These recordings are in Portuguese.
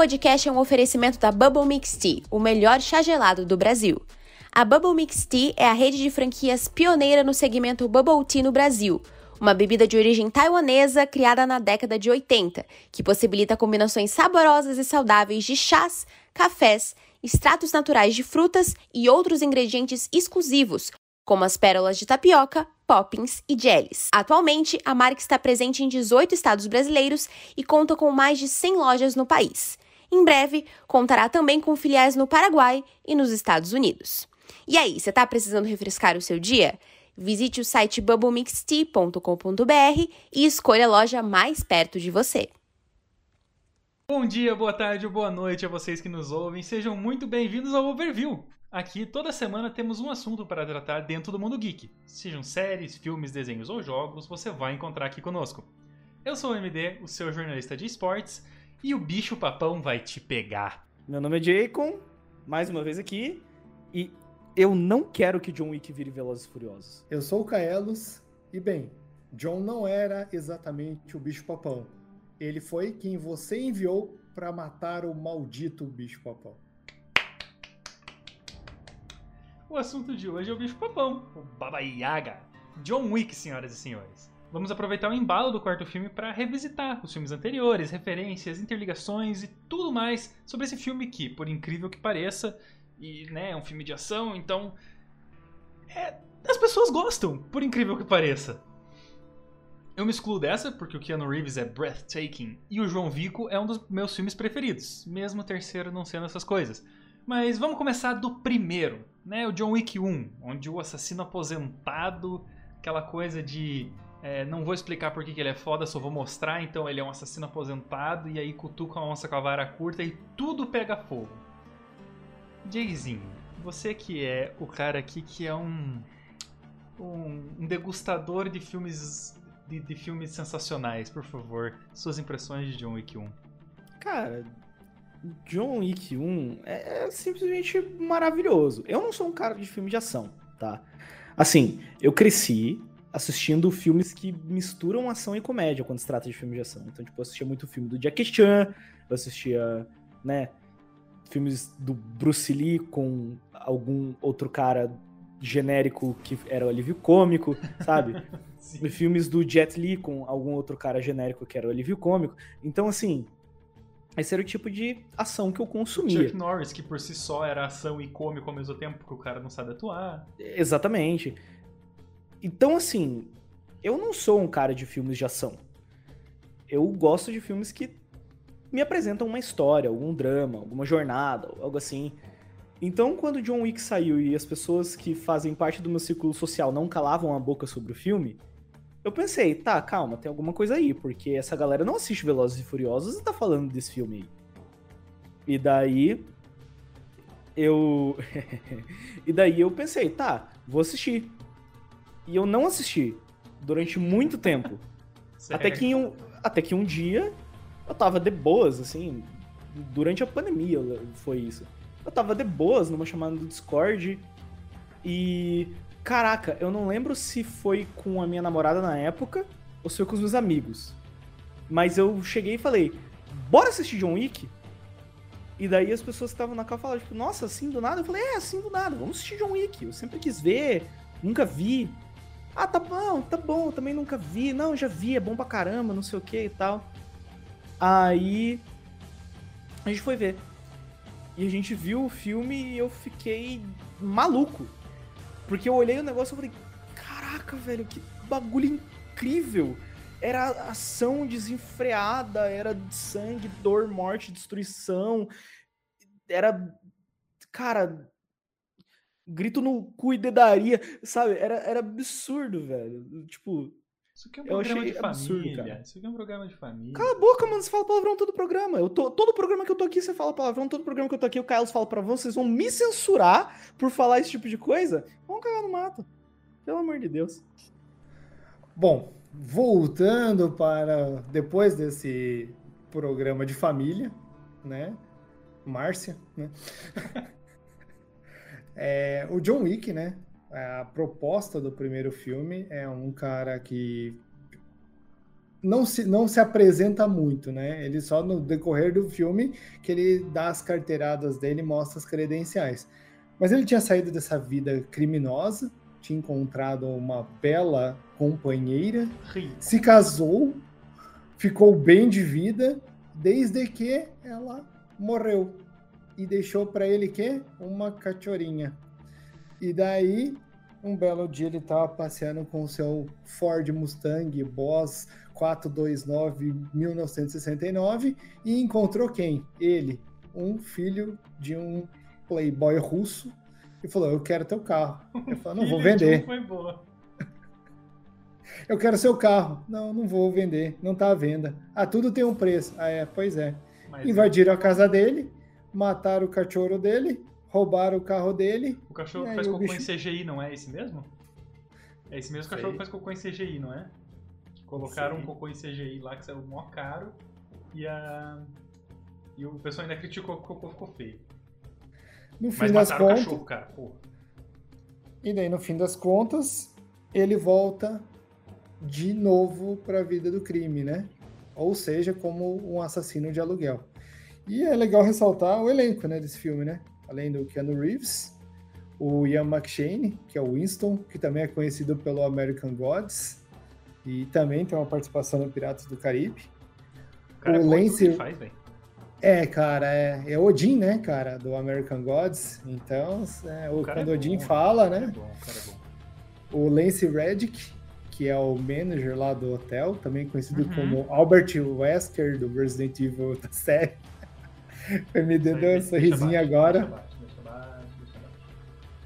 Podcast é um oferecimento da Bubble Mix Tea, o melhor chá gelado do Brasil. A Bubble Mix Tea é a rede de franquias pioneira no segmento Bubble Tea no Brasil, uma bebida de origem taiwanesa criada na década de 80, que possibilita combinações saborosas e saudáveis de chás, cafés, extratos naturais de frutas e outros ingredientes exclusivos, como as pérolas de tapioca, poppins e jellies. Atualmente, a marca está presente em 18 estados brasileiros e conta com mais de 100 lojas no país. Em breve, contará também com filiais no Paraguai e nos Estados Unidos. E aí, você está precisando refrescar o seu dia? Visite o site bubblemixtea.com.br e escolha a loja mais perto de você. Bom dia, boa tarde ou boa noite a vocês que nos ouvem. Sejam muito bem-vindos ao Overview, Aqui, toda semana temos um assunto para tratar dentro do mundo geek. Sejam séries, filmes, desenhos ou jogos, você vai encontrar aqui conosco. Eu sou o MD, o seu jornalista de esportes, e o bicho papão vai te pegar. Meu nome é Jacon, mais uma vez aqui, e eu não quero que John Wick vire Velozes e Furiosos. Eu sou o Kaelos, e bem, John não era exatamente o bicho papão. Ele foi quem você enviou para matar o maldito bicho papão. O assunto de hoje é o bicho papão, o Baba Yaga. John Wick, senhoras e senhores. Vamos aproveitar o embalo do quarto filme para revisitar os filmes anteriores, referências, interligações e tudo mais sobre esse filme que, por incrível que pareça, e né, é um filme de ação, então é, as pessoas gostam, por incrível que pareça. Eu me excluo dessa porque o Keanu Reeves é breathtaking e o João Vico é um dos meus filmes preferidos, mesmo o terceiro não sendo essas coisas. Mas vamos começar do primeiro, né? O John Wick 1, onde o assassino aposentado, aquela coisa de é, não vou explicar por que ele é foda, só vou mostrar, então ele é um assassino aposentado e aí cutuca a onça com a vara curta e tudo pega fogo. Jayzinho, você que é o cara aqui que é um um, um degustador de filmes de, de filmes sensacionais, por favor, suas impressões de John Wick 1. Cara, John Wick 1 é, é, simplesmente maravilhoso. Eu não sou um cara de filme de ação, tá? Assim, eu cresci assistindo filmes que misturam ação e comédia quando se trata de filme de ação. Então, tipo, eu assistia muito filme do Jackie Chan, eu assistia, né, filmes do Bruce Lee com algum outro cara genérico que era o alívio cômico, sabe? filmes do Jet Li com algum outro cara genérico que era o alívio cômico. Então, assim, esse era o tipo de ação que eu consumia. Chuck Norris, que por si só era ação e cômico ao mesmo tempo, porque o cara não sabe atuar. Exatamente. Então, assim, eu não sou um cara de filmes de ação. Eu gosto de filmes que me apresentam uma história, algum drama, alguma jornada, algo assim. Então, quando John Wick saiu e as pessoas que fazem parte do meu círculo social não calavam a boca sobre o filme, eu pensei, tá, calma, tem alguma coisa aí, porque essa galera não assiste Velozes e Furiosos e tá falando desse filme aí. E daí eu e daí eu pensei, tá, vou assistir. E eu não assisti durante muito tempo. até que um, até que um dia eu tava de boas assim, durante a pandemia foi isso. Eu tava de boas numa chamada do Discord e Caraca, eu não lembro se foi com a minha namorada na época ou se foi com os meus amigos. Mas eu cheguei e falei, bora assistir John Wick? E daí as pessoas que estavam na casa falaram, tipo, nossa, assim do nada? Eu falei, é, assim do nada, vamos assistir John Wick. Eu sempre quis ver, nunca vi. Ah, tá bom, tá bom, também nunca vi. Não, já vi, é bom pra caramba, não sei o que e tal. Aí a gente foi ver. E a gente viu o filme e eu fiquei maluco. Porque eu olhei o negócio e falei, caraca, velho, que bagulho incrível. Era ação desenfreada, era sangue, dor, morte, destruição. Era. Cara. Grito no cu e dedaria, sabe? Era, era absurdo, velho. Tipo, Isso aqui é um Eu programa achei de absurdo, família. cara. Isso aqui é um programa de família. cala a boca, mano, você fala palavrão todo programa. Eu tô, todo programa que eu tô aqui, você fala palavrão, todo programa que eu tô aqui, o Carlos fala pra vocês vão me censurar por falar esse tipo de coisa? Vamos cagar no mato. Pelo amor de Deus. Bom, voltando para depois desse programa de família, né? Márcia, né? É, o John Wick, né? A proposta do primeiro filme é um cara que não se, não se apresenta muito, né? Ele só no decorrer do filme que ele dá as carteiradas dele e mostra as credenciais. Mas ele tinha saído dessa vida criminosa, tinha encontrado uma bela companheira, Ri. se casou, ficou bem de vida, desde que ela morreu e deixou para ele que uma cachorrinha. E daí, um belo dia ele estava passeando com o seu Ford Mustang Boss 429 1969 e encontrou quem? Ele, um filho de um playboy russo e falou: "Eu quero teu carro". Ele falou: "Não vou vender". Foi boa. Eu quero seu carro. Não, não vou vender. Não tá à venda. Ah, tudo tem um preço. Ah, é, pois é. Mas Invadiram a casa dele, mataram o cachorro dele, roubaram o carro dele. o cachorro que faz cocô bicho- em CGI, não é esse mesmo? É esse mesmo Sei. cachorro que faz cocô em CGI, não é? Colocaram Sei. um cocô em CGI lá que saiu mó caro e a. E o pessoal ainda criticou que o cocô ficou feio. No fim Mas das mataram o contas, cachorro, cara. Pô. e daí no fim das contas, ele volta de novo para a vida do crime, né? Ou seja, como um assassino de aluguel. E é legal ressaltar o elenco, né, desse filme, né? Além do Keanu Reeves, o Ian McShane, que é o Winston, que também é conhecido pelo American Gods, e também tem uma participação no Piratas do Caribe. O cara O é tudo que Lance- faz, velho. É, cara, é, é Odin, né, cara, do American Gods. Então, é, o- O quando é Odin bom, fala, cara né? é bom, o é. O Lance Reddick, que é o manager lá do hotel, também conhecido Uhum. como Albert Wesker, do Resident Evil da série. Me deu Isso aí, um sorrisinho agora. Deixa deixa.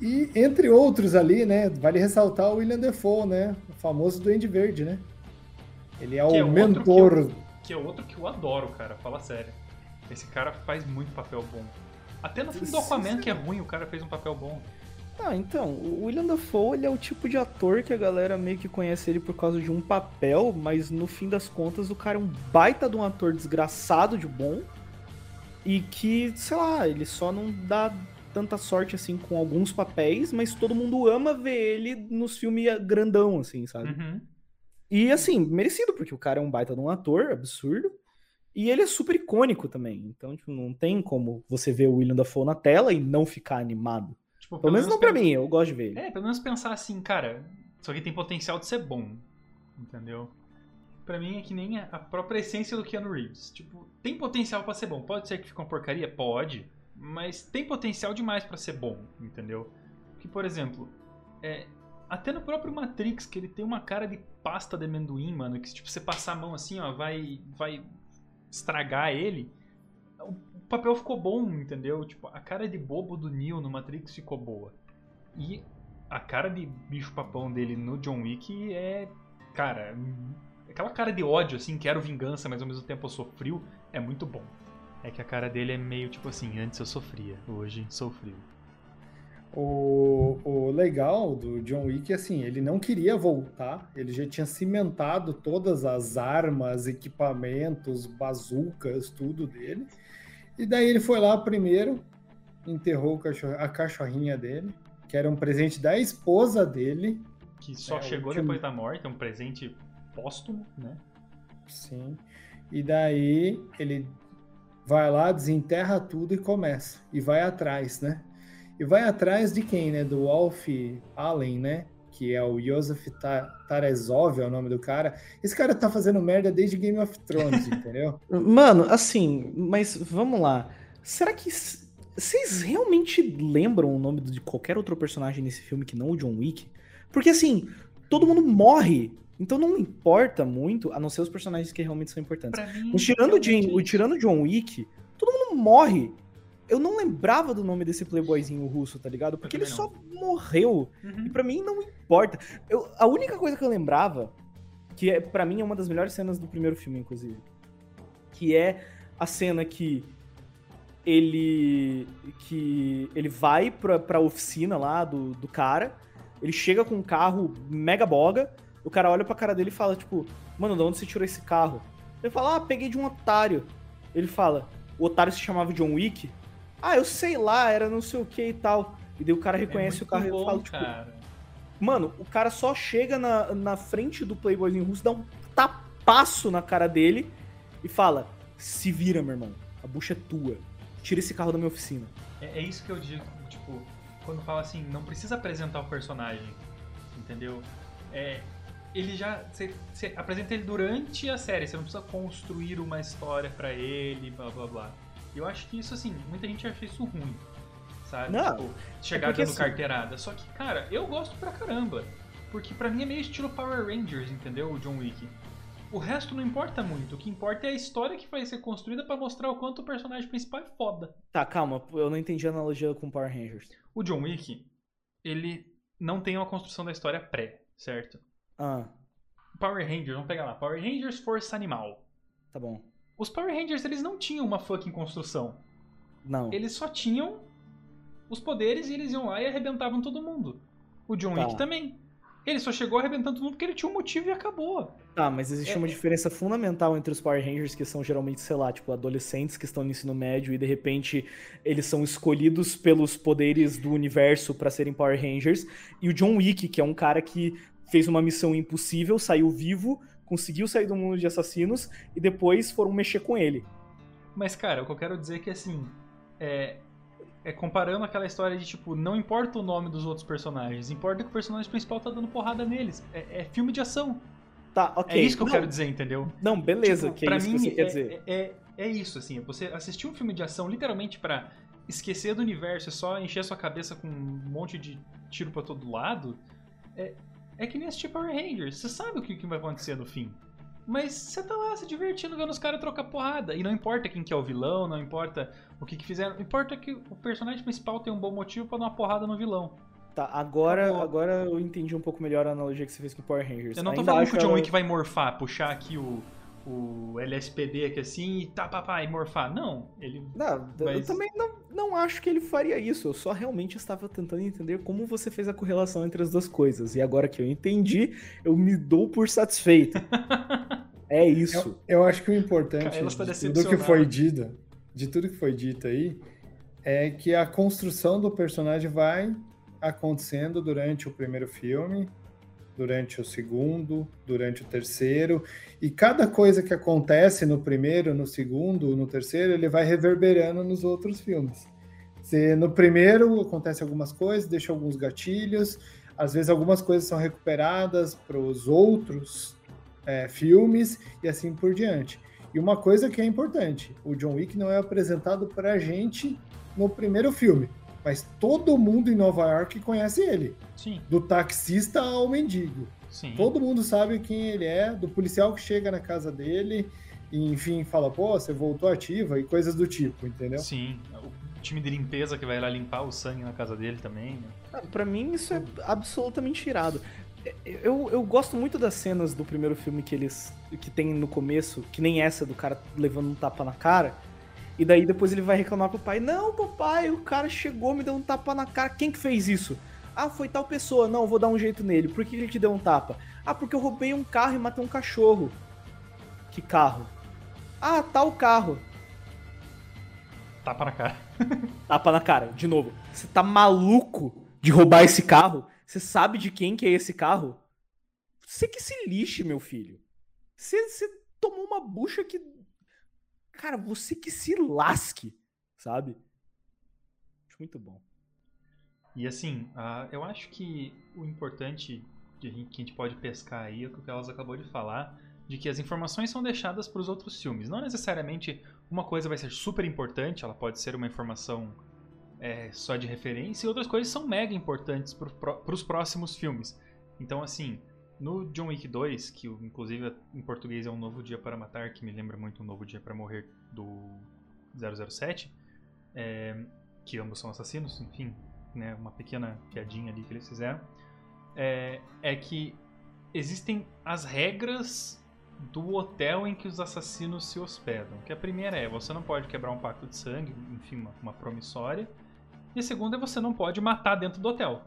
E entre outros ali, né? Vale ressaltar o William Defoe, né? O famoso Duende Verde, né? Ele é Que o é outro que mentor. eu- Que é outro que eu adoro, cara. Fala sério. Esse cara faz muito papel bom. Até no filme do Aquaman, que é ruim, o cara fez um papel bom. Ah, então, o William Dafoe, ele é o tipo de ator que a galera meio que conhece ele por causa de um papel, mas no fim das contas o cara é um baita de um ator desgraçado de bom e que, sei lá, ele só não dá tanta sorte assim com alguns papéis, mas todo mundo ama ver ele nos filmes grandão, assim, sabe? Uhum. E assim, merecido, porque o cara é um baita de um ator absurdo. E ele é super icônico também. Então, tipo, não tem como você ver o William Dafoe na tela e não ficar animado. Tipo, Pelo menos não pra mim, eu gosto de ver ele. É, pelo menos pensar assim, cara, isso aqui tem potencial de ser bom. Entendeu? Pra mim é que nem a própria essência do Keanu Reeves. Tipo, tem potencial pra ser bom. Pode ser que fique uma porcaria? Pode. Mas tem potencial demais pra ser bom, entendeu? Porque, por exemplo, é, até no próprio Matrix, que ele tem uma cara de pasta de amendoim, mano, que tipo, você passar a mão assim, ó, vai, vai estragar ele. O o papel ficou bom, entendeu? Tipo, a cara de bobo do Neo no Matrix ficou boa. E a cara de bicho-papão dele no John Wick é. Cara, aquela cara de ódio, assim, quero vingança, mas ao mesmo tempo eu sou frio, é muito bom. É que a cara dele é meio tipo assim: antes eu sofria, hoje sou frio. O, o legal do John Wick é assim, ele não queria voltar, ele já tinha cimentado todas as armas, equipamentos, bazucas, tudo dele. E daí ele foi lá primeiro, enterrou a cachorrinha dele, que era um presente da esposa dele. Que só É, chegou último- depois da morte, é um presente póstumo, né? Sim. E daí ele vai lá, desenterra tudo e começa. E vai atrás, né? E vai atrás de quem, né? Do Wolf Allen, né? Que é o Joseph Ta- Tarezov, é o nome do cara. Esse cara tá fazendo merda desde Game of Thrones, entendeu? Mano, assim, mas vamos lá. Será que vocês realmente lembram o nome de qualquer outro personagem nesse filme que não o John Wick? Porque assim, todo mundo morre. Então não importa muito, a não ser os personagens que realmente são importantes. Mim. Tirando o, Jim, realmente é o, tirando John Wick, todo mundo morre. eu não lembrava do nome desse playboyzinho russo, tá ligado? Porque ele só morreu. Uhum. E pra mim não importa. Eu, a única coisa que eu lembrava, que é para mim é uma das melhores cenas do primeiro filme, inclusive, que é a cena que ele que ele vai pra, pra oficina lá do, do cara, ele chega com um carro mega boga, o cara olha pra cara dele e fala, tipo, mano, de onde você tirou esse carro? Ele fala, ah, peguei de um otário. Ele fala, o otário se chamava John Wick? Ah, eu sei lá, era não sei o que e tal. E daí o cara reconhece é o carro bom, e fala, tipo, cara. Mano, o cara só chega na, na frente do Playboyzinho russo, dá um tapaço na cara dele e fala: Se vira, meu irmão. A bucha é tua. Tira esse carro da minha oficina. É, é isso que eu digo, tipo, quando fala assim, não precisa apresentar o personagem, entendeu? É, ele já. Você apresenta ele durante a série, você não precisa construir uma história pra ele, blá blá blá. Eu acho que isso, assim, muita gente acha isso ruim. Sabe? Não, tipo, chegar porque, dando assim- carteirada. Só que, cara, eu gosto pra caramba. Porque pra mim é meio estilo Power Rangers, entendeu? O John Wick. O resto não importa muito. O que importa é a história que vai ser construída pra mostrar o quanto o personagem principal é foda. Tá, calma, eu não entendi a analogia com Power Rangers. O John Wick, ele não tem uma construção da história pré, certo? Ah, Power Rangers, vamos pegar lá. Power Rangers Força Animal. tá bom. Os Power Rangers, eles não tinham uma fucking construção. Não. Eles só tinham os poderes e eles iam lá e arrebentavam todo mundo. O John Tá. Wick também. Ele só chegou arrebentando todo mundo porque ele tinha um motivo e acabou. Tá, mas existe É- uma diferença fundamental entre os Power Rangers, que são geralmente, sei lá, tipo, adolescentes que estão no ensino médio e de repente eles são escolhidos pelos poderes do universo pra serem Power Rangers, e o John Wick, que é um cara que fez uma missão impossível, saiu vivo, conseguiu sair do mundo de assassinos e depois foram mexer com ele. Mas, cara, o que eu quero dizer é que, assim, é, é comparando aquela história de, tipo, não importa o nome dos outros personagens, importa que o personagem principal tá dando porrada neles. É, é filme de ação. Tá, ok. É isso que eu Não, quero dizer, entendeu? Não, beleza, Tipo, que é pra isso mim, que você quer é, dizer. É, é, é isso, assim, você assistir um filme de ação literalmente pra esquecer do universo e só encher sua cabeça com um monte de tiro pra todo lado, é, é que nem assistir Power Rangers. Você sabe o que, que vai acontecer no fim. Mas você tá lá se divertindo vendo os caras trocar porrada. E não importa quem que é o vilão, não importa o que, que fizeram. Importa que o personagem principal tem um bom motivo pra dar uma porrada no vilão. Tá, agora, Acabou. agora eu entendi um pouco melhor a analogia que você fez com Power Rangers. Eu não tô Ainda falando que o John ela- Wick vai morfar, puxar aqui o, o LSPD aqui assim e tá, papá, e morfar. Não, ele Não, eu Mas- também não, não acho que ele faria isso. Eu só realmente estava tentando entender como você fez a correlação entre as duas coisas. E agora que eu entendi, eu me dou por satisfeito. É isso. Eu, eu acho que o importante está de tudo que foi dito, de tudo que foi dito aí, é que a construção do personagem vai acontecendo durante o primeiro filme, durante o segundo, durante o terceiro, e cada coisa que acontece no primeiro, no segundo, no terceiro, ele vai reverberando nos outros filmes. Se no primeiro acontece algumas coisas, deixa alguns gatilhos, às vezes algumas coisas são recuperadas para os outros é, filmes e assim por diante. E uma coisa que é importante: o John Wick não é apresentado para a gente no primeiro filme, mas todo mundo em Nova York conhece ele, Sim, do taxista ao mendigo. sim. Todo mundo sabe quem ele é, do policial que chega na casa dele e, enfim, fala, pô, você voltou ativa e coisas do tipo, entendeu? Sim. O time de limpeza que vai lá limpar o sangue na casa dele também. Né? Ah, Pra mim, isso é absolutamente irado. Eu, eu gosto muito das cenas do primeiro filme que eles que tem no começo, que nem essa do cara levando um tapa na cara. E daí depois ele vai reclamar pro pai: Não, papai, o cara chegou, me deu um tapa na cara. Quem que fez isso? Ah, foi tal pessoa. Não, vou dar um jeito nele. Por que ele te deu um tapa? Ah, porque eu roubei um carro e matei um cachorro. Que carro? Ah, tal carro. Tapa na cara. Tapa na cara, de novo. Você tá maluco de roubar esse carro? Você sabe de quem que é esse carro? Você que se lixe, meu filho. Você, você tomou uma bucha que. Cara, você que se lasque, sabe? Acho muito bom. E assim, ah, eu acho que o importante que a gente pode pescar aí é o que elas acabou de falar, de que as informações são deixadas para os outros filmes. Não necessariamente uma coisa vai ser super importante, ela pode ser uma informação é, só de referência, e outras coisas são mega importantes para os próximos filmes. Então, assim, no John Wick 2, que inclusive em português é Um Novo Dia para Matar, que me lembra muito Um Novo Dia para Morrer do 007, é, que ambos são assassinos, enfim, né, uma pequena piadinha ali que eles fizeram, é, é que existem as regras do hotel em que os assassinos se hospedam. Que a primeira é, você não pode quebrar um pacto de sangue, enfim, uma, uma promissória. E a segunda é você não pode matar dentro do hotel.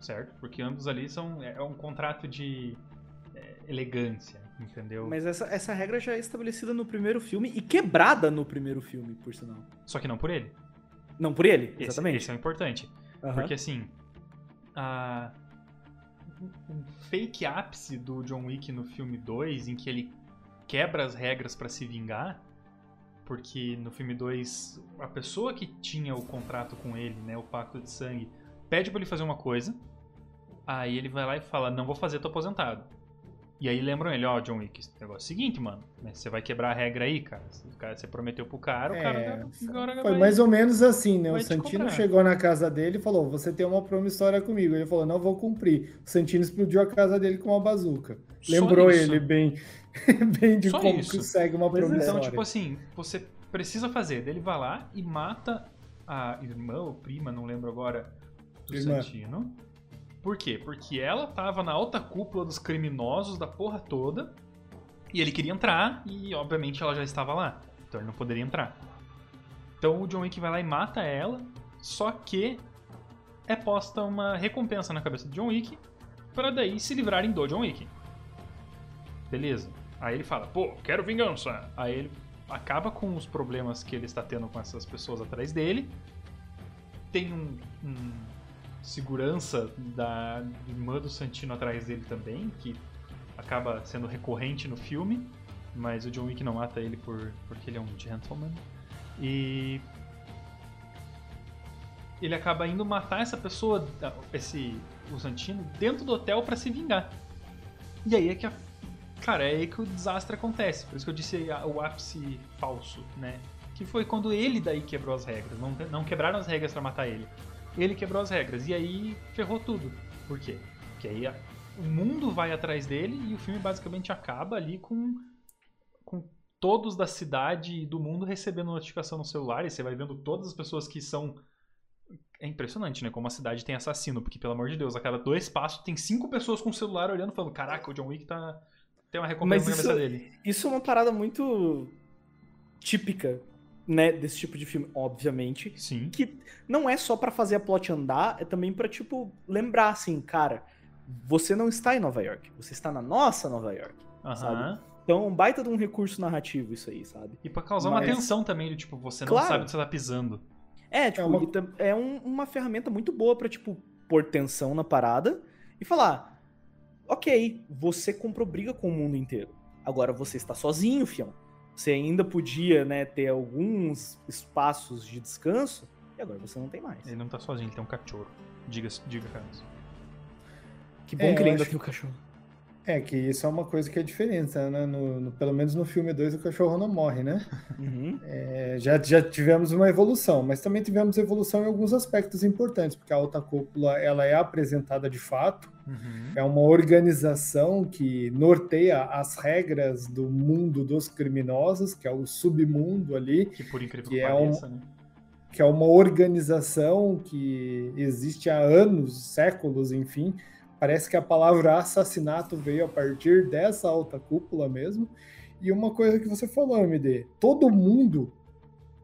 Certo? Porque ambos ali são. É, é um contrato de é, elegância, entendeu? Mas essa, essa regra já é estabelecida no primeiro filme e quebrada no primeiro filme, por sinal. Só que não por ele. Não por ele, exatamente. esse é importante. Aham. Porque assim. A... Um fake ápice do John Wick no filme 2, em que ele quebra as regras pra se vingar. Porque no filme 2, a pessoa que tinha o contrato com ele, né, o pacto de sangue, pede pra ele fazer uma coisa. Aí ele vai lá e fala: Não vou fazer, tô aposentado. E aí lembram ele: Ó, John Wick, esse negócio é o seguinte, mano. né, Você vai quebrar a regra aí, cara. Você prometeu pro cara, o É, cara agora Foi vai- mais ou menos assim, né? O Santino chegou na casa dele e falou: Você tem uma promissória comigo. Ele falou: Não vou cumprir. O Santino explodiu a casa dele com uma bazuca. Só Lembrou isso. ele bem, bem de Só como isso. que segue uma é. promissória. Então, tipo assim, você precisa fazer. Daí ele vai lá e mata a irmã ou prima, não lembro agora, do. Santino. Por quê? Porque ela tava na alta cúpula dos criminosos da porra toda. E ele queria entrar e, obviamente, ela já estava lá. Então ele não poderia entrar. Então o John Wick vai lá e mata ela. Só que é posta uma recompensa na cabeça do John Wick para daí se livrarem do John Wick. Beleza. Aí ele fala, pô, quero vingança. Aí ele acaba com os problemas que ele está tendo com essas pessoas atrás dele. Tem um, um segurança da irmã do Santino atrás dele também, que acaba sendo recorrente no filme. Mas o John Wick não mata ele por, porque ele é um gentleman. E ele acaba indo matar essa pessoa, esse o Santino, dentro do hotel pra se vingar. E aí é que a, cara, é aí que o desastre acontece. Por isso que eu disse o ápice falso, né? Que foi quando ele daí quebrou as regras. Não, não quebraram as regras pra matar ele. Ele quebrou as regras e aí ferrou tudo. Por quê? Porque aí a- o mundo vai atrás dele e o filme basicamente acaba ali com com todos da cidade e do mundo recebendo notificação no celular e você vai vendo todas as pessoas que são é impressionante, né? Como a cidade tem assassino, porque pelo amor de Deus, a cada dois passos tem cinco pessoas com o celular olhando, falando: Caraca, o John Wick tá. Tem uma recompensa na cabeça dele. Isso é uma parada muito típica, né, desse tipo de filme, obviamente. Sim. Que não é só pra fazer a plot andar, é também pra, tipo, lembrar, assim, cara, você não está em Nova York, você está na nossa Nova York. Aham. sabe? Então, um baita de um recurso narrativo isso aí, sabe? E pra causar uma Mas- tensão também, do tipo, você não Claro. sabe onde você tá pisando. É, tipo, É uma- é um- uma ferramenta muito boa pra, tipo, pôr tensão na parada e falar: ok, você comprou briga com o mundo inteiro. Agora você está sozinho, fião. Você ainda podia, né, ter alguns espaços de descanso e agora você não tem mais. Ele não tá sozinho, ele tem um cachorro. Diga, diga Carlos. Que bom É, que ele ainda tem o cachorro. É que isso é uma coisa que é diferença, né? No, no- pelo menos no filme 2 o cachorro não morre, né? Uhum. É, já, já tivemos uma evolução, mas também tivemos evolução em alguns aspectos importantes, porque a alta cúpula ela é apresentada de fato, Uhum. é uma organização que norteia as regras do mundo dos criminosos, que é o submundo ali, Que por incrível Que que, é um- pareça, né? que é uma organização que existe há anos, séculos, enfim. Parece que a palavra assassinato veio a partir dessa alta cúpula mesmo. E uma coisa que você falou, MD, todo mundo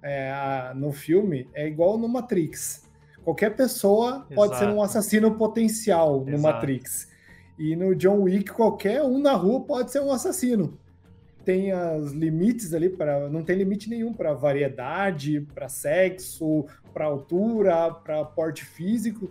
é, no filme é igual no Matrix. Qualquer pessoa pode ser um Exato. assassino potencial no Exato. Matrix. E no John Wick, qualquer um na rua pode ser um assassino. Tem os limites ali para, não tem limite nenhum para variedade, para sexo, para altura, para porte físico.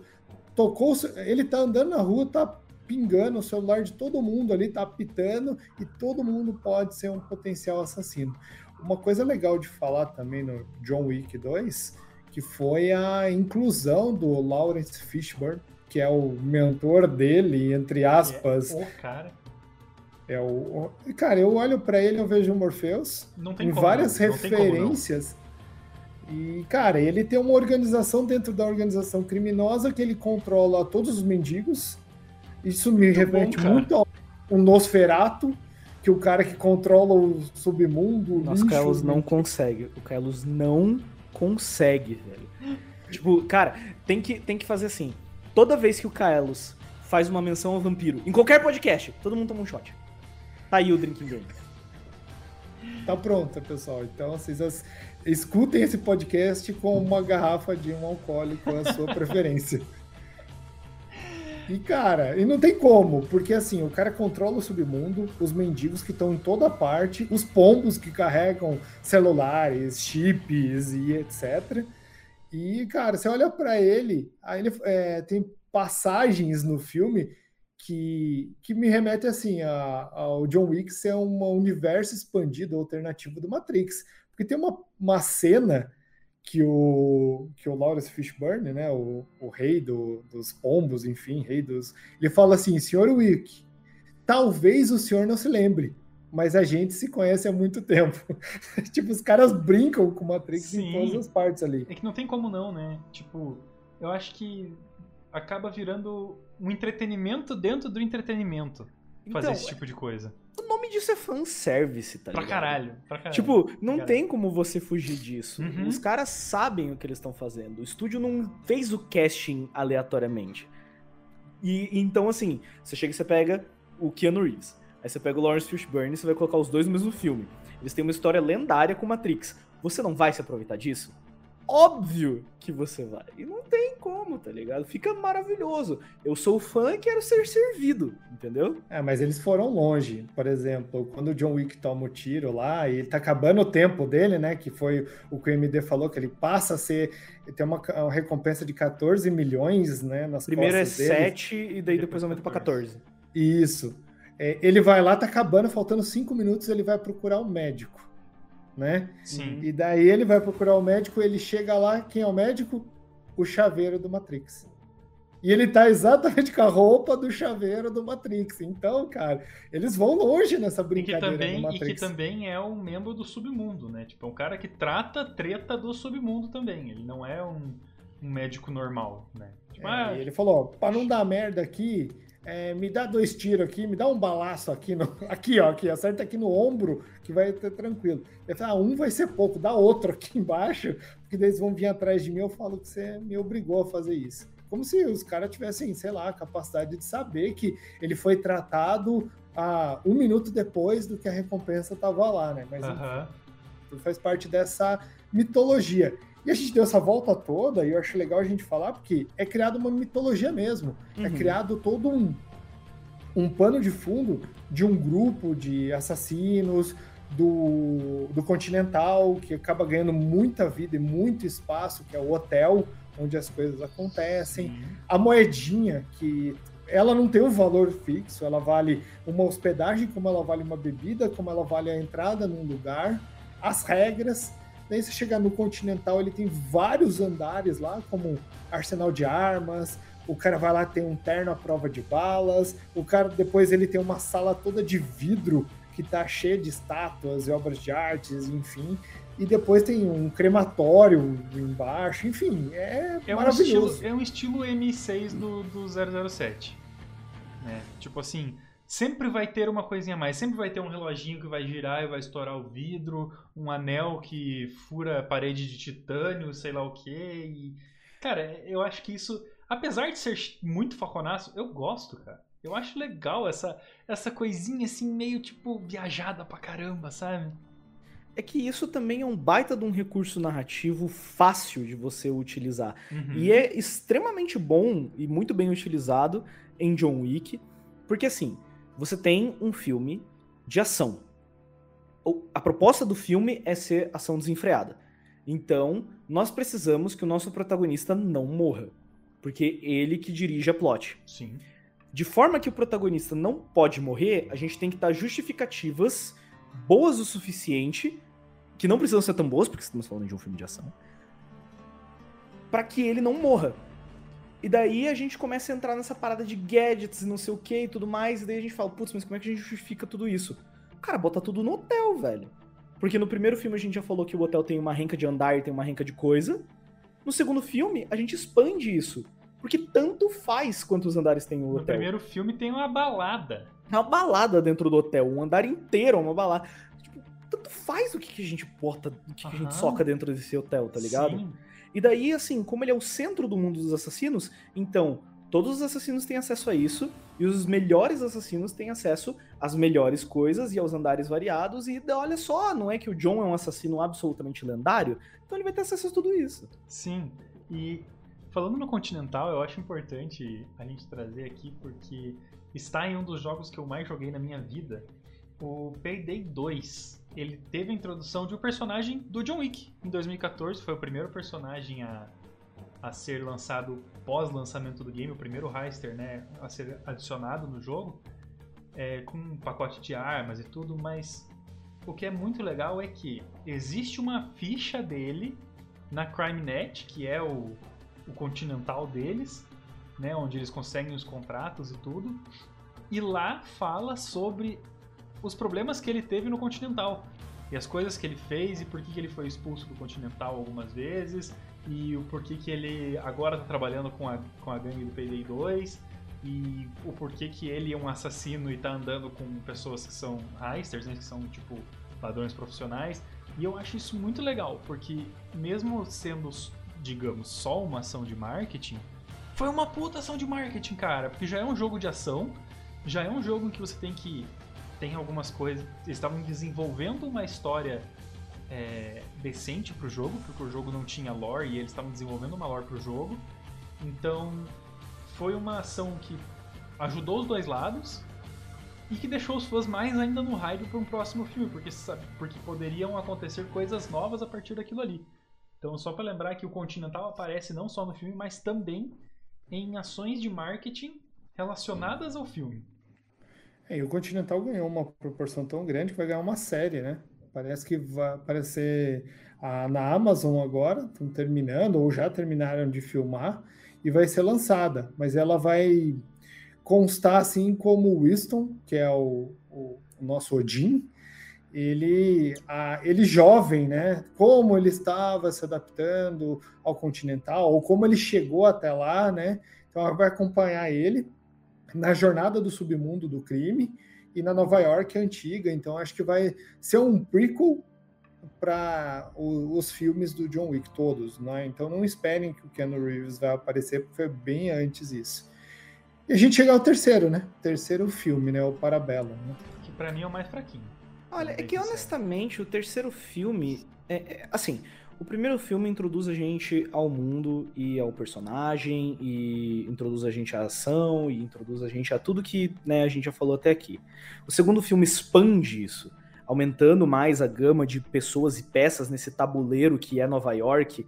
Tocou, ele tá andando na rua, tá pingando o celular de todo mundo ali, tá apitando e todo mundo pode ser um potencial assassino. Uma coisa legal de falar também no John Wick 2, que foi a inclusão do Lawrence Fishburne, que é o mentor dele, entre aspas, É o cara. é o, cara, eu olho pra ele, eu vejo o Morpheus Não tem em como várias não, como não. E, cara, ele tem uma organização dentro da organização criminosa que ele controla todos os mendigos. Isso me Muito remete bom, muito ao um Nosferato, que o cara que controla o submundo, o Nossa, o Carlos não consegue. O Carlos não consegue, velho. tipo, cara, tem que, tem que fazer assim. Toda vez que o Kaelos faz uma menção ao vampiro, em qualquer podcast, todo mundo toma um shot. Tá aí o Drinking Game. Tá pronta, pessoal. Então, vocês as- escutem esse podcast com uma garrafa de um alcoólico à sua preferência. E, cara, e não tem como, porque assim, o cara controla o submundo, os mendigos que estão em toda parte, os pombos que carregam celulares, chips e etc. E, cara, você olha pra ele, aí ele é, tem passagens no filme que, que me remete assim a- ao John Wick ser um universo expandido alternativo do Matrix. Porque tem uma, uma cena que o, que o Lawrence Fishburne, né, o, o rei do- dos pombos, enfim, rei dos... Ele fala assim, senhor Wick, talvez o senhor não se lembre, mas a gente se conhece há muito tempo. tipo, os caras brincam com Matrix em Sim. todas as partes ali. É que não tem como não, né? Tipo, eu acho que acaba virando um entretenimento dentro do entretenimento fazer Então, esse tipo de coisa. o nome disso é fanservice, tá Pra ligado? caralho, pra caralho. Tipo, não Cara. tem como você fugir disso. Uhum. Os caras sabem o que eles estão fazendo. O estúdio não fez o casting aleatoriamente. E então, assim, você chega e você pega o Keanu Reeves. Aí você pega o Lawrence Fishburne e você vai colocar os dois no mesmo filme. Eles têm uma história lendária com Matrix. Você não vai se aproveitar disso? Óbvio que você vai. E não tem como, tá ligado? Fica maravilhoso. Eu sou fã e quero ser servido, entendeu? É, mas eles foram longe. Por exemplo, quando o John Wick toma o tiro lá, e ele tá acabando o tempo dele, né? Que foi o que o MD falou, que ele passa a ser. Tem uma, uma recompensa de 14 milhões, né? Nas Primeiro é dele. 7 e daí depois aumenta pra 14. Isso. É, ele vai lá, tá acabando, faltando 5 minutos, ele vai procurar o médico, né? Sim. E daí ele vai procurar o médico, ele chega lá, quem é o médico? O chaveiro do Matrix. E ele tá exatamente com a roupa do chaveiro do Matrix. Então, cara, eles vão longe nessa E que, brincadeira do também, e que Matrix. também é um membro do submundo, né? Tipo, é um cara que trata treta do submundo também. Ele não é um, um médico normal, né? Tipo, É, ah, e ele falou, ó, pra não dar merda aqui, é, me dá dois tiros aqui, me dá um balaço aqui, no, aqui, ó, aqui, acerta aqui no ombro, que vai ter tranquilo. Ele falou, ah, um vai ser pouco, dá outro aqui embaixo, porque eles vão vir atrás de mim, eu falo que você me obrigou a fazer isso. Como se os caras tivessem, sei lá, a capacidade de saber que ele foi tratado ah, um minuto depois do que a recompensa estava lá, né? Mas tudo faz parte dessa mitologia. E a gente deu essa volta toda, e eu acho legal a gente falar, porque é criada uma mitologia mesmo. É Uhum. criado todo um, um pano de fundo de um grupo de assassinos do, do Continental, que acaba ganhando muita vida e muito espaço, que é o hotel onde as coisas acontecem Sim. a moedinha, que ela não tem um valor fixo, ela vale uma hospedagem, como ela vale uma bebida, como ela vale a entrada num lugar, as regras. Daí você chega no Continental, ele tem vários andares lá, como arsenal de armas, o cara vai lá tem um terno à prova de balas, o cara depois ele tem uma sala toda de vidro que tá cheia de estátuas e obras de artes, enfim. E depois tem um crematório embaixo, enfim, é, É um, maravilhoso. estilo, é um estilo M6 do, do 007. Né? Tipo assim, sempre vai ter uma coisinha a mais. Sempre vai ter um reloginho que vai girar e vai estourar o vidro, um anel que fura a parede de titânio, sei lá o que. E... Cara, eu acho que isso, apesar de ser muito faconaço, eu gosto, cara. Eu acho legal essa, essa coisinha assim, meio tipo viajada pra caramba, sabe? É que isso também é um baita de um recurso narrativo fácil de você utilizar. Uhum. E é extremamente bom e muito bem utilizado em John Wick, porque assim, você tem um filme de ação. A proposta do filme é ser ação desenfreada. Então, nós precisamos que o nosso protagonista não morra, porque ele que dirige a plot. Sim. De forma que o protagonista não pode morrer, a gente tem que dar justificativas boas o suficiente, que não precisam ser tão boas, porque estamos falando de um filme de ação, para que ele não morra. E daí a gente começa a entrar nessa parada de gadgets e não sei o que e tudo mais, e daí a gente fala, putz, mas como é que a gente justifica tudo isso? Cara, bota tudo no hotel, velho. Porque no primeiro filme a gente já falou que o hotel tem uma renca de andar e tem uma renca de coisa. No segundo filme, a gente expande isso. Porque tanto faz quantos andares tem o No hotel. primeiro filme tem uma balada. É uma balada dentro do hotel, um andar inteiro é uma balada. Tipo, tanto faz o que, que a gente bota, o que, que a gente soca dentro desse hotel, tá ligado? Sim. E daí, assim, como ele é o centro do mundo dos assassinos, então todos os assassinos têm acesso a isso, e os melhores assassinos têm acesso às melhores coisas e aos andares variados, e olha só, não é que o John é um assassino absolutamente lendário? Então ele vai ter acesso a tudo isso. Sim, e falando no Continental, eu acho importante a gente trazer aqui, porque está em um dos jogos que eu mais joguei na minha vida, o Payday 2. Ele teve a introdução de um personagem do John Wick em 2014, foi o primeiro personagem a, a ser lançado pós-lançamento do game, o primeiro heister né, a ser adicionado no jogo, é, com um pacote de armas e tudo, mas o que é muito legal é que existe uma ficha dele na CrimeNet, que é o, o continental deles, né, onde eles conseguem os contratos e tudo. E lá fala sobre os problemas que ele teve no Continental. E as coisas que ele fez e por que, que ele foi expulso do Continental algumas vezes. E o porquê que ele agora está trabalhando com a, com a gangue do Payday 2. E o porquê que ele é um assassino e tá andando com pessoas que são heisters, né, que são tipo ladrões profissionais. E eu acho isso muito legal, porque mesmo sendo, digamos, só uma ação de marketing, foi uma puta ação de marketing, cara. Porque já é um jogo de ação, já é um jogo em que você tem que. Tem algumas coisas. Eles estavam desenvolvendo uma história é, decente pro jogo, porque o jogo não tinha lore e eles estavam desenvolvendo uma lore pro jogo. Então, foi uma ação que ajudou os dois lados e que deixou os fãs mais ainda no hype para um próximo filme, porque, porque poderiam acontecer coisas novas a partir daquilo ali. Então, só para lembrar que o Continental aparece não só no filme, mas também em ações de marketing relacionadas ao filme. É, e o Continental ganhou uma proporção tão grande que vai ganhar uma série, né? Parece que vai aparecer a, na Amazon agora, estão terminando ou já terminaram de filmar e vai ser lançada, mas ela vai constar assim como o Winston, que é o, o, o nosso Odin, ele, a, ele jovem, né? Como ele estava se adaptando ao Continental, ou como ele chegou até lá, né? Então ela vai acompanhar ele na jornada do submundo do crime e na Nova York antiga. Então acho que vai ser um prequel para os filmes do John Wick todos, né? Então não esperem que o Keanu Reeves vai aparecer, porque foi bem antes isso. E a gente chega ao terceiro, né? Terceiro filme, né? O Parabellum. Né? Que pra mim é o mais fraquinho. Olha, é que sincero. honestamente o terceiro filme. É, é, assim, o primeiro filme introduz a gente ao mundo e ao personagem, e introduz a gente à ação, e introduz a gente a tudo que né, a gente já falou até aqui. O segundo filme expande isso, aumentando mais a gama de pessoas e peças nesse tabuleiro que é Nova York.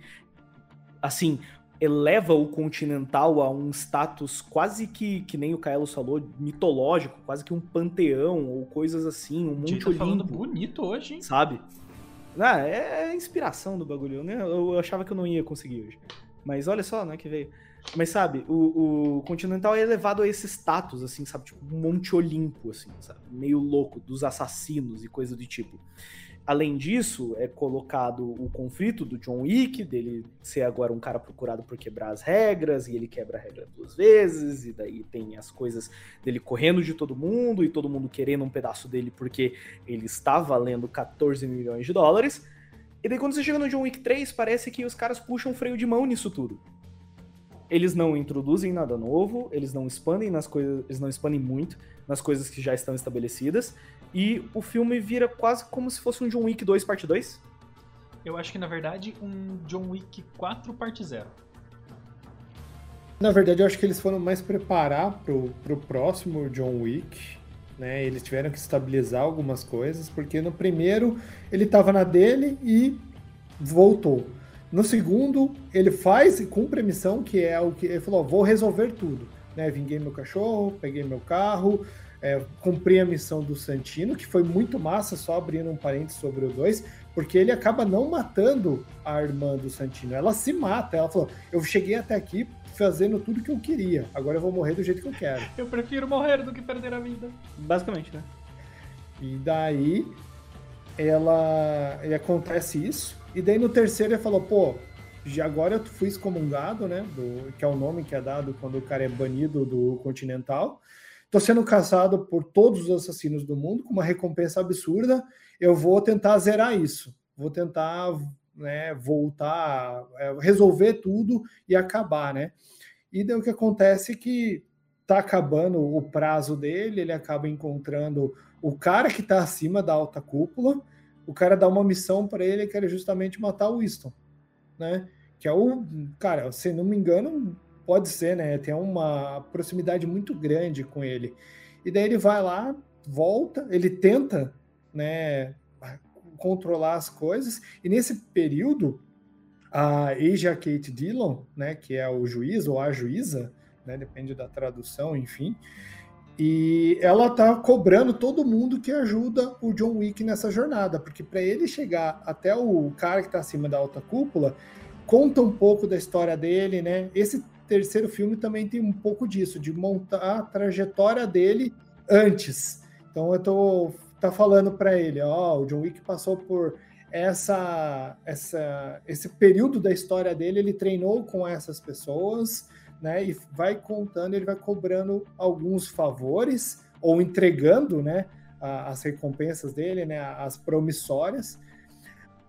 Assim, eleva o Continental a um status quase que, que nem o Kaelo falou, mitológico, quase que um panteão ou coisas assim, um A gente Monte tá falando bonito hoje, hein? sabe? Ah, é a inspiração do bagulho, né? Eu, achava que eu não ia conseguir hoje. Mas olha só, né, que veio. Mas sabe, o, o Continental é elevado a esse status, assim, sabe? Tipo, Monte Olimpo, assim, sabe? Meio louco, dos assassinos e coisa do tipo. Além disso, é colocado o conflito do John Wick, dele ser agora um cara procurado por quebrar as regras, e ele quebra a regra duas vezes, e daí tem as coisas dele correndo de todo mundo, e todo mundo querendo um pedaço dele porque ele está valendo 14 milhões de dólares. E daí quando você chega no John Wick 3, parece que os caras puxam freio de mão nisso tudo. Eles não introduzem nada novo, eles não expandem nas coisas, eles não expandem muito nas coisas que já estão estabelecidas, e o filme vira quase como se fosse um John Wick 2 parte 2. Eu acho que na verdade um John Wick 4 parte 0. Na verdade, eu acho que eles foram mais preparar pro, pro próximo John Wick, né? Eles tiveram que estabilizar algumas coisas, porque no primeiro ele tava na dele e voltou. No segundo, ele faz e cumpre a missão, que é o que ele falou: vou resolver tudo. Né? Vinguei meu cachorro, peguei meu carro, é, cumpri a missão do Santino, que foi muito massa, só abrindo um parênteses sobre o 2, porque ele acaba não matando a irmã do Santino. Ela se mata. Ela falou: eu cheguei até aqui fazendo tudo que eu queria, agora eu vou morrer do jeito que eu quero. Eu prefiro morrer do que perder a vida. Basicamente, né? E daí ela e acontece isso. E daí no terceiro ele falou, pô, já agora eu fui excomungado, né? Do, que é o nome que é dado quando o cara é banido do Continental. Tô sendo caçado por todos os assassinos do mundo com uma recompensa absurda, eu vou tentar zerar isso, vou tentar né, voltar, é, resolver tudo e acabar, né? E daí o que acontece é que tá acabando o prazo dele, ele acaba encontrando o cara que está acima da alta cúpula, o cara dá uma missão para ele que era justamente matar o Winston, né? Que é o, cara, se não me engano, pode ser, né? Tem uma proximidade muito grande com ele. E daí ele vai lá, volta, ele tenta, né, controlar as coisas, e nesse período, a Asia Kate Dillon, né, que é o juiz ou a juíza, né, depende da tradução, enfim, e ela tá cobrando todo mundo que ajuda o John Wick nessa jornada, porque para ele chegar até o cara que está acima da alta cúpula, conta um pouco da história dele, né? Esse terceiro filme também tem um pouco disso, de montar a trajetória dele antes. Então eu tô tá falando para ele, ó, oh, o John Wick passou por essa, essa, esse período da história dele, ele treinou com essas pessoas, né? E vai contando, ele vai cobrando alguns favores ou entregando, né? as recompensas dele, né? As promissórias.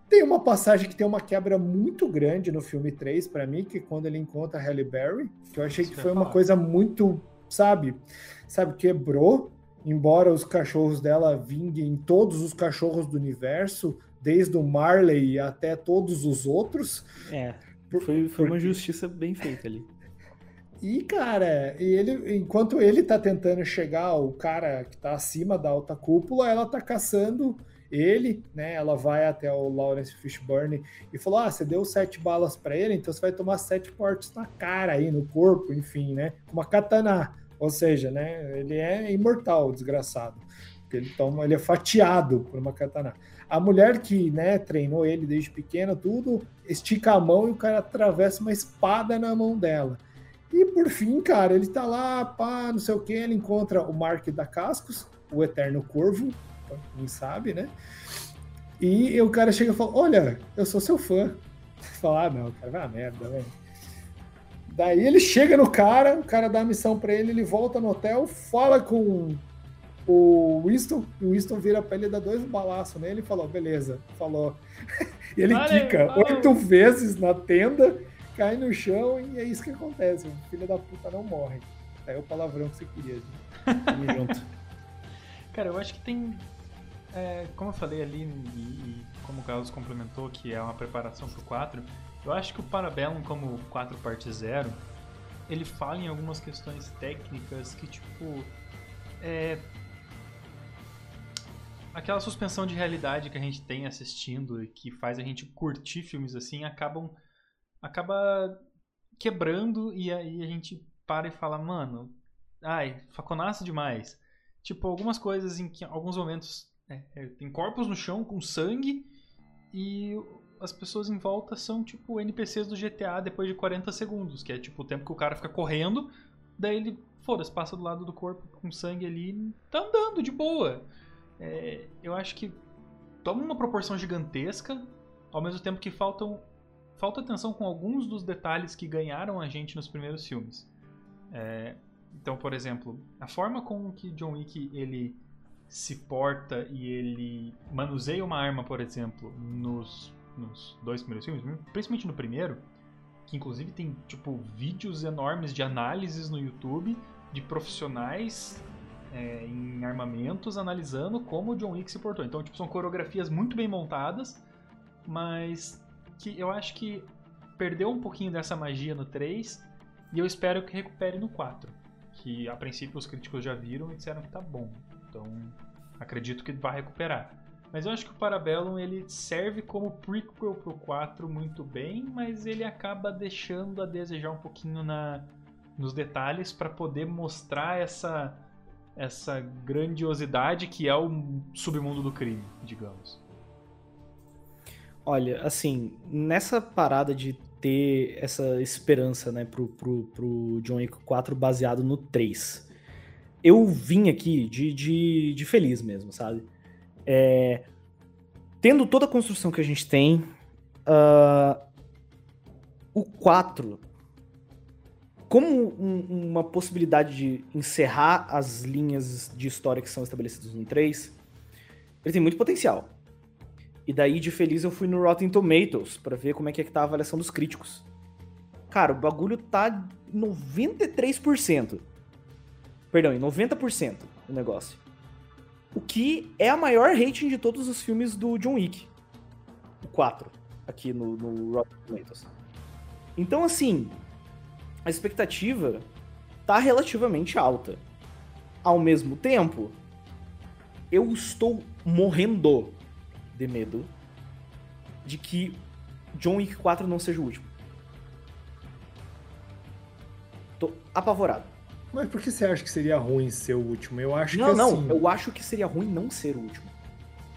Tem uma passagem que tem uma quebra muito grande no filme 3 para mim, que é quando ele encontra a Halle Berry, que eu achei que foi uma coisa muito, sabe, sabe, quebrou, embora os cachorros dela vinguem todos os cachorros do universo, desde o Marley até todos os outros. É, foi, foi uma justiça bem feita ali. E, cara, ele, enquanto ele tá tentando chegar, o cara que tá acima da alta cúpula, ela tá caçando ele, né? Ela vai até o Lawrence Fishburne e falou: Ah, você deu sete balas para ele, então você vai tomar sete cortes na cara aí, no corpo, enfim, né? Uma katana. Ou seja, né? Ele é imortal, desgraçado. Ele toma, ele é fatiado por uma katana. A mulher que, né, treinou ele desde pequeno, tudo, estica a mão e o cara atravessa uma espada na mão dela. E por fim, cara, ele tá lá, pá, não sei o que, ele encontra o Mark da Cascos, o Eterno Corvo, quem sabe, né? E o cara chega e fala: Olha, eu sou seu fã. Fala, ah, não, cara, vai a merda, velho. Daí ele chega no cara, o cara dá a missão para ele, ele volta no hotel, fala com o Winston, e o Winston vira pra ele e dá dois balaços nele e falou: beleza, falou. e ele valeu, quica valeu. oito vezes na tenda cai no chão e é isso que acontece. O filho da puta não morre. É o palavrão que você queria. Tamo junto. Cara, eu acho que tem. É, como eu falei ali, e, como o Carlos complementou, que é uma preparação pro 4, eu acho que o Parabellum, como 4 parte 0, ele fala em algumas questões técnicas que, tipo. É, aquela suspensão de realidade que a gente tem assistindo e que faz a gente curtir filmes assim acabam acaba quebrando e aí a gente para e fala, mano, ai, faconaço demais. Tipo, algumas coisas em que alguns momentos é, é, tem corpos no chão com sangue e as pessoas em volta são tipo NPCs do GTA depois de 40 segundos, que é tipo o tempo que o cara fica correndo, daí ele, foda-se, passa do lado do corpo com sangue ali tá andando de boa. É, eu acho que toma uma proporção gigantesca, ao mesmo tempo que faltam falta atenção com alguns dos detalhes que ganharam a gente nos primeiros filmes. É, então, por exemplo, a forma com que John Wick ele se porta e ele manuseia uma arma, por exemplo, nos, nos dois primeiros filmes, principalmente no primeiro, que inclusive tem tipo vídeos enormes de análises no YouTube de profissionais é, em armamentos analisando como o John Wick se portou. Então, tipo, são coreografias muito bem montadas, mas que eu acho que perdeu um pouquinho dessa magia no 3 e eu espero que recupere no 4. Que a princípio os críticos já viram e disseram que tá bom. Então acredito que vai recuperar. Mas eu acho que o Parabellum ele serve como prequel pro 4 muito bem, mas ele acaba deixando a desejar um pouquinho na, nos detalhes para poder mostrar essa essa grandiosidade que é o submundo do crime, digamos. Olha, assim, nessa parada de ter essa esperança, né, pro, pro, pro John Wick 4 baseado no 3, eu vim aqui de, de, de feliz mesmo, sabe? É, tendo toda a construção que a gente tem, uh, o 4 como um, uma possibilidade de encerrar as linhas de história que são estabelecidas no 3, ele tem muito potencial. E daí, de feliz, eu fui no Rotten Tomatoes para ver como é que, é que tá a avaliação dos críticos. Cara, o bagulho tá 93%. Perdão, em 90% o negócio. O que é a maior rating de todos os filmes do John Wick. O 4, aqui no, no Rotten Tomatoes. Então, assim, a expectativa tá relativamente alta. Ao mesmo tempo, eu estou morrendo de medo de que John Wick 4 não seja o último. Tô apavorado. Mas por que você acha que seria ruim ser o último? Eu acho não, que não, assim... eu acho que seria ruim não ser o último.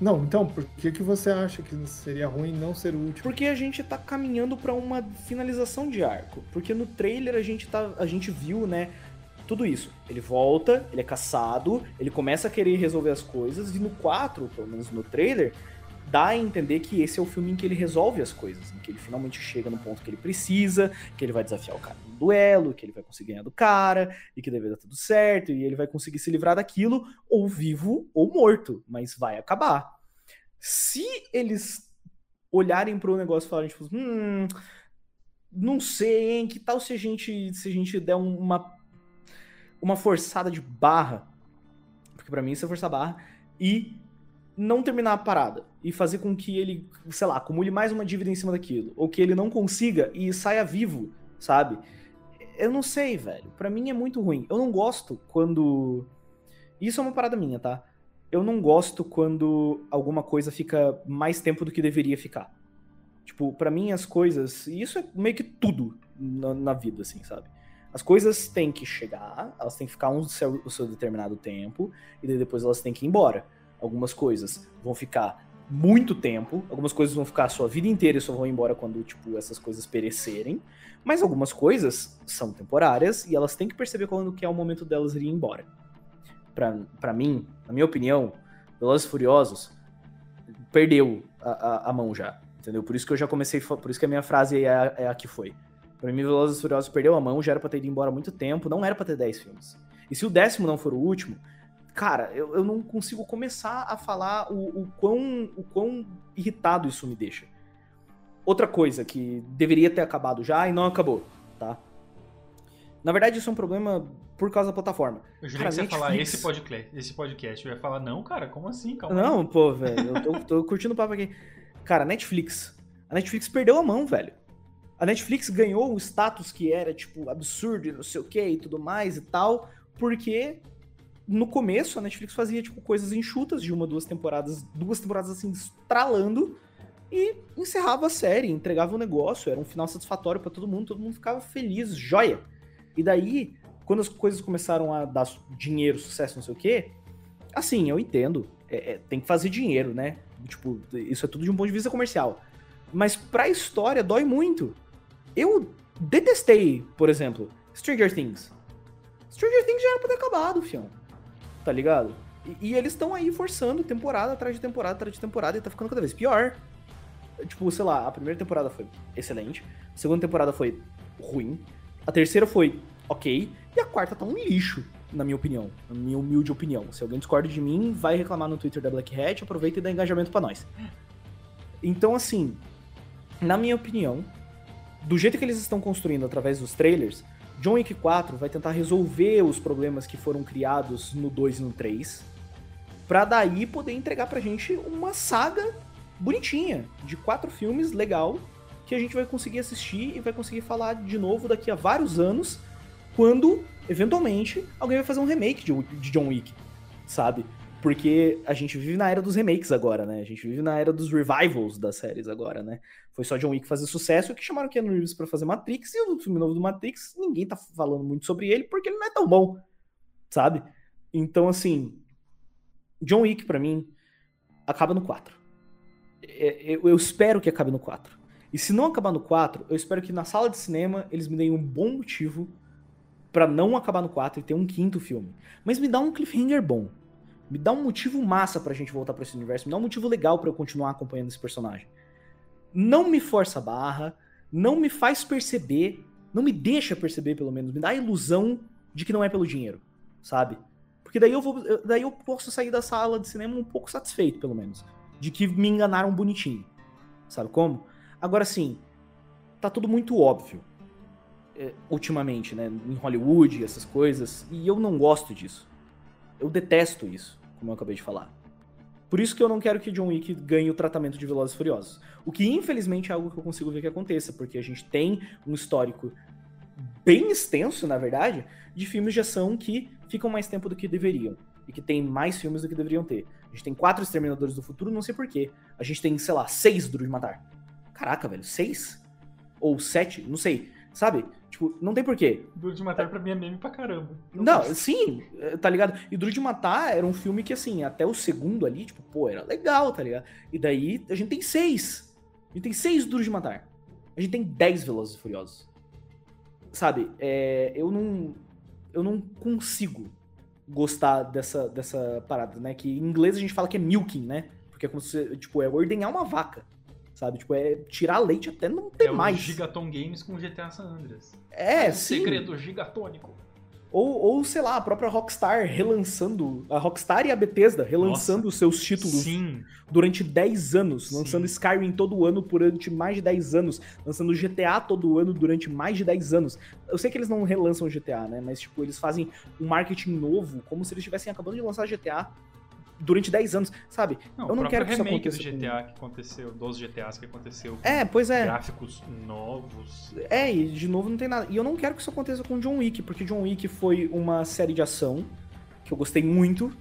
Não, então, por que, que você acha que seria ruim não ser o último? Porque a gente tá caminhando para uma finalização de arco. Porque no trailer a gente, tá, a gente viu, né, tudo isso. Ele volta, ele é caçado, ele começa a querer resolver as coisas, e no 4, pelo menos no trailer, dá a entender que esse é o filme em que ele resolve as coisas, em que ele finalmente chega no ponto que ele precisa, que ele vai desafiar o cara no duelo, que ele vai conseguir ganhar do cara, e que deve dar tudo certo, e ele vai conseguir se livrar daquilo, ou vivo ou morto, mas vai acabar. Se eles olharem para o negócio e falarem, tipo, hum, não sei, hein, que tal se a gente, se a gente der uma, uma forçada de barra, porque para mim isso é forçar barra, e não terminar a parada e fazer com que ele, sei lá, acumule mais uma dívida em cima daquilo, ou que ele não consiga e saia vivo, sabe? Eu não sei, velho. Para mim é muito ruim. Eu não gosto quando isso é uma parada minha, tá? Eu não gosto quando alguma coisa fica mais tempo do que deveria ficar. Tipo, para mim as coisas, e isso é meio que tudo na, na, vida, assim, sabe? As coisas têm que chegar, elas têm que ficar um seu, o seu determinado tempo, e depois elas têm que ir embora. Algumas coisas vão ficar muito tempo, algumas coisas vão ficar a sua vida inteira e só vão embora quando, tipo, essas coisas perecerem, mas algumas coisas são temporárias e elas têm que perceber quando que é o momento delas irem embora. Para mim, na minha opinião, Velozes Furiosos perdeu a, a, a, mão já, entendeu? Por isso que eu já comecei, por isso que a minha frase é a, é a que foi. Pra mim, Velozes Furiosos perdeu a mão, já era pra ter ido embora há muito tempo, não era pra ter 10 filmes. E se o décimo não for o último, cara, eu, eu não consigo começar a falar o, o, quão, o quão irritado isso me deixa. Outra coisa que deveria ter acabado já e não acabou, tá? Na verdade, isso é um problema por causa da plataforma. Eu jurei que você ia falar esse podcast, esse podcast. Eu ia falar, não, cara, como assim? Calma não, aí. pô, velho, eu tô, tô curtindo o papo aqui. Cara, Netflix. A Netflix perdeu a mão, velho. A Netflix ganhou o status que era, tipo, absurdo e não sei o que e tudo mais e tal, porque no começo a Netflix fazia tipo coisas enxutas de uma, duas temporadas, duas temporadas assim estralando e encerrava a série, entregava o um negócio, era um final satisfatório para todo mundo, todo mundo ficava feliz, joia. E daí, quando as coisas começaram a dar dinheiro, sucesso, não sei o quê, assim, eu entendo, é, é, tem que fazer dinheiro, né? Tipo, isso é tudo de um ponto de vista comercial. Mas pra história dói muito. Eu detestei, por exemplo, Stranger Things. Stranger Things já era pra ter acabado, fião tá ligado? E, e eles estão aí forçando temporada atrás de temporada atrás de temporada e tá ficando cada vez pior. Tipo, sei lá, a primeira temporada foi excelente, a segunda temporada foi ruim, a terceira foi ok, e a quarta tá um lixo, na minha opinião, na minha humilde opinião. Se alguém discorda de mim, vai reclamar no Twitter da Black Hat, aproveita e dá engajamento para nós. Então, assim, na minha opinião, do jeito que eles estão construindo através dos trailers, John Wick 4 vai tentar resolver os problemas que foram criados no 2 e no 3, pra daí poder entregar pra gente uma saga bonitinha, de quatro filmes, legal, que a gente vai conseguir assistir e vai conseguir falar de novo daqui a vários anos, quando, eventualmente, alguém vai fazer um remake de John Wick, sabe? Porque a gente vive na era dos remakes agora, né? A gente vive na era dos revivals das séries agora, né? Foi só John Wick fazer sucesso que chamaram Keanu Reeves pra fazer Matrix, e o filme novo do Matrix, ninguém tá falando muito sobre ele porque ele não é tão bom, sabe? Então, assim, John Wick para mim acaba no 4. É, eu espero que acabe no 4. E se não acabar no 4, eu espero que na sala de cinema eles me deem um bom motivo para não acabar no 4 e ter um quinto filme. Mas me dá um cliffhanger bom me dá um motivo massa pra gente voltar para esse universo, me dá um motivo legal para eu continuar acompanhando esse personagem. Não me força a barra, não me faz perceber Não me deixa perceber, pelo menos. Me dá a ilusão de que não é pelo dinheiro, sabe? Porque daí eu vou. Daí eu posso sair da sala de cinema um pouco satisfeito, pelo menos. De que me enganaram bonitinho. Sabe como? Agora sim, tá tudo muito óbvio. É, ultimamente, né? Em Hollywood, essas coisas. E eu não gosto disso. Eu detesto isso, como eu acabei de falar. Por isso que eu não quero que John Wick ganhe o tratamento de Velozes e Furiosos. O que infelizmente é algo que eu consigo ver que aconteça, porque a gente tem um histórico bem extenso, na verdade, de filmes de ação que ficam mais tempo do que deveriam. E que tem mais filmes do que deveriam ter. A gente tem quatro Exterminadores do Futuro, não sei porquê. A gente tem, sei lá, seis Duro de Matar. Caraca, velho, seis? Ou sete? Não sei. Sabe? Tipo, não tem porquê. Duro de Matar pra mim é meme pra caramba. Não, sim, é, tá ligado? E Duro de Matar era um filme que, assim, até o segundo ali, tipo, pô, era legal, tá ligado? E daí a gente tem seis. A gente tem seis Duros de Matar. A gente tem dez Velozes e Furiosos. Sabe? É, eu não. Eu não consigo gostar dessa, dessa parada, né? Que em inglês a gente fala que é milking, né? Porque é como se, tipo, é ordenhar uma vaca sabe? Tipo, é tirar leite até não ter é mais. É Gigaton Games com GTA San Andreas. É, é sim. segredo gigatônico. Ou, ou, sei lá, a própria Rockstar relançando, a Rockstar e a Bethesda relançando os seus títulos sim. durante 10 anos, sim. lançando Skyrim todo ano durante mais de 10 anos, lançando GTA todo ano durante mais de 10 anos. Eu sei que eles não relançam GTA, né? Mas, tipo, eles fazem um marketing novo, como se eles estivessem acabando de lançar GTA durante 10 anos, sabe? Não, eu não quero que isso aconteça. do GTA que aconteceu, dos GTAs que aconteceu. É, pois é. Gráficos novos. É, e de novo não tem nada. E eu não quero que isso aconteça com John Wick, porque John Wick foi uma série de ação que eu gostei muito,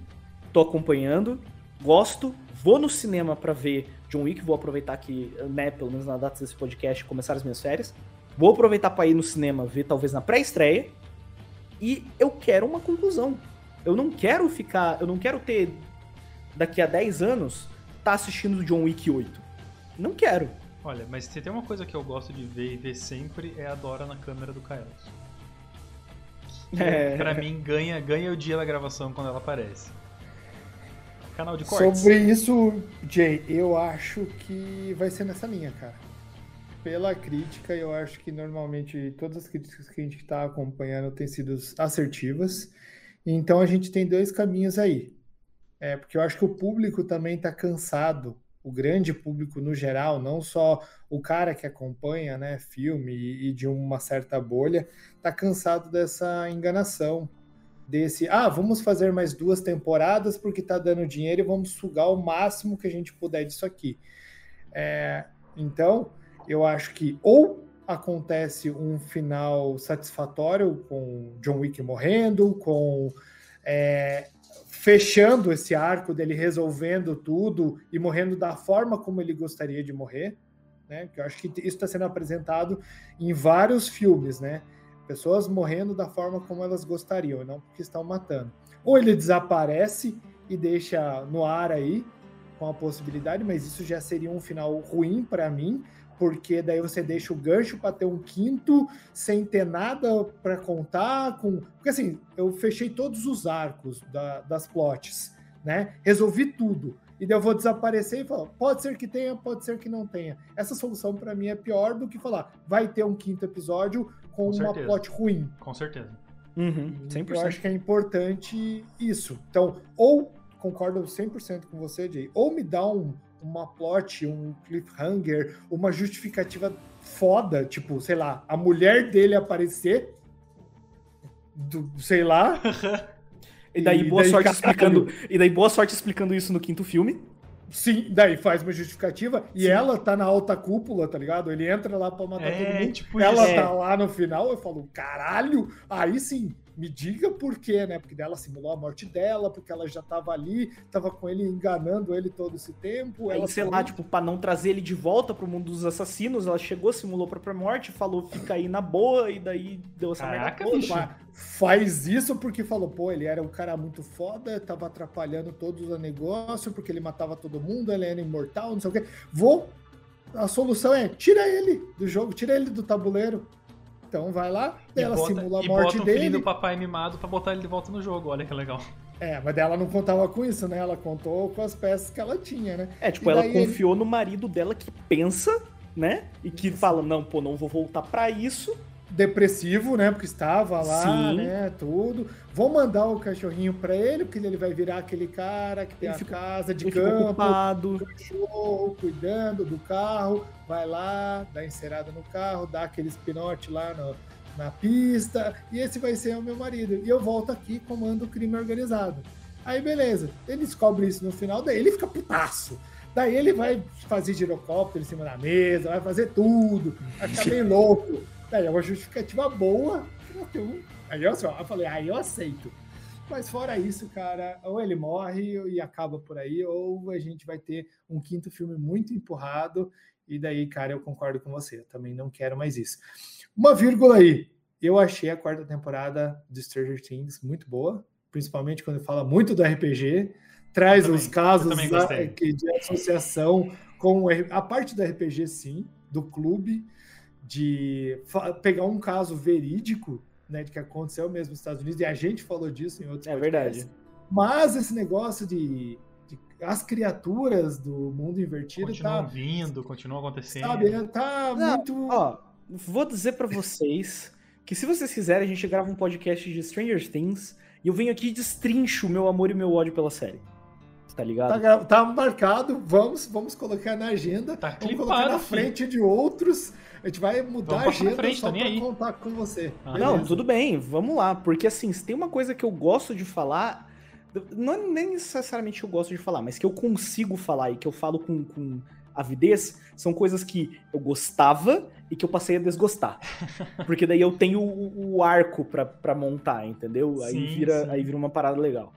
tô acompanhando, gosto, vou no cinema para ver John Wick, vou aproveitar que, né, pelo menos na data desse podcast, começar as minhas férias. Vou aproveitar para ir no cinema ver talvez na pré-estreia. E eu quero uma conclusão. Eu não quero ficar, eu não quero ter daqui a 10 anos, tá assistindo John Wick 8. Não quero. Olha, mas se tem uma coisa que eu gosto de ver e ver sempre é a Dora na câmera do Kaelos. É. Pra mim, ganha, ganha o dia da gravação quando ela aparece. Canal de cortes. Sobre isso, Jay, eu acho que vai ser nessa linha, cara. Pela crítica, eu acho que normalmente todas as críticas que a gente está acompanhando têm sido assertivas. Então a gente tem dois caminhos aí. É, porque eu acho que o público também está cansado, o grande público no geral, não só o cara que acompanha né, filme e, e de uma certa bolha, está cansado dessa enganação, desse, ah, vamos fazer mais duas temporadas porque está dando dinheiro e vamos sugar o máximo que a gente puder disso aqui. É, então, eu acho que ou acontece um final satisfatório com John Wick morrendo, com é, fechando esse arco dele resolvendo tudo e morrendo da forma como ele gostaria de morrer, né? Que eu acho que isso está sendo apresentado em vários filmes, né? Pessoas morrendo da forma como elas gostariam, não porque estão matando. Ou ele desaparece e deixa no ar aí com a possibilidade, mas isso já seria um final ruim para mim, porque daí você deixa o gancho para ter um quinto sem ter nada para contar com, porque assim, eu fechei todos os arcos da, das plots, né? Resolvi tudo. E daí eu vou desaparecer e falar, pode ser que tenha, pode ser que não tenha. Essa solução para mim é pior do que falar, vai ter um quinto episódio com, com uma plot ruim. Com certeza. Uhum, 100%. Eu acho que é importante isso. Então, ou concordo 100% com você, Jay, ou me dá um, uma plot, um cliffhanger, uma justificativa foda, tipo, sei lá, a mulher dele aparecer, do, sei lá. e daí boa daí, sorte caralho. explicando, e daí boa sorte explicando isso no quinto filme. Sim, daí faz uma justificativa e Sim. ela tá na alta cúpula, tá ligado? Ele entra lá pra matar é, todo mundo. Tipo ela isso. tá é. lá no final, eu falo, caralho, aí sim, me diga por quê, né? Porque ela simulou a morte dela, porque ela já tava ali, tava com ele enganando ele todo esse tempo. Aí, ela sei lá, tipo, pra não trazer ele de volta pro mundo dos assassinos, ela chegou, simulou a própria morte, falou, fica aí na boa, e daí deu essa Caraca, merda toda. Faz isso porque falou, pô, ele era um cara muito foda, tava atrapalhando todos os negócios, porque ele matava todo mundo, ele era imortal, não sei o quê. Vou. A solução é tira ele do jogo, tira ele do tabuleiro. Então vai lá, ela bota, simula a morte bota dele. do papai mimado pra botar ele de volta no jogo, olha que legal. É, mas ela não contava com isso, né? Ela contou com as peças que ela tinha, né? É, tipo, ela confiou ele... no marido dela que pensa, né? E que fala, não, pô, não vou voltar para isso, depressivo, né? Porque estava lá, Sim. né? Tudo. Vou mandar o cachorrinho pra ele, porque ele vai virar aquele cara que tem Ele a casa de campo, ocupado. cachorro, cuidando do carro, vai lá, dá encerada no carro, dá aquele spinote lá no- na pista, e esse vai ser o meu marido. E eu volto aqui e comando o crime organizado. Aí beleza, ele descobre isso no final, daí ele fica putaço. Daí ele vai fazer girocóptero em cima da mesa, vai fazer tudo, vai ficar bem louco. Daí é uma justificativa boa. Aí eu, só, eu falei, aí eu aceito. Mas fora isso, cara, ou ele morre e acaba por aí, ou a gente vai ter um quinto filme muito empurrado. E daí, cara, eu concordo com você. Eu também não quero mais isso. Uma vírgula aí. Eu achei a quarta temporada de Stranger Things muito boa, principalmente quando fala muito do RPG, traz Eu os também, eu casos da- de associação com a parte do RPG, sim, do clube, de pegar um caso verídico, né, de que aconteceu mesmo nos Estados Unidos, e a gente falou disso em outros É podcasts. verdade. Mas esse negócio de, de as criaturas do mundo invertido Continuam tá, vindo, continuam acontecendo. sabe, tá Não, muito Ó, vou dizer pra vocês que se vocês quiserem, a gente grava um podcast de Stranger Things e eu venho aqui e destrincho o meu amor e meu ódio pela série. Tá ligado? Tá, tá marcado, vamos, vamos colocar na agenda, Tá vamos clipado, colocar na filho. frente de outros. A gente vai mudar Vamos a agenda frente, só tá pra aí. contar com você. Ah, Não, tudo bem, vamos lá. Porque assim, se tem uma coisa que eu gosto de falar, não é nem necessariamente que eu gosto de falar, mas que eu consigo falar e que eu falo com, com avidez, são coisas que eu gostava e que eu passei a desgostar. Porque daí eu tenho o, o arco pra, pra montar, entendeu? Aí Sim, vira, sim. aí vira uma parada legal.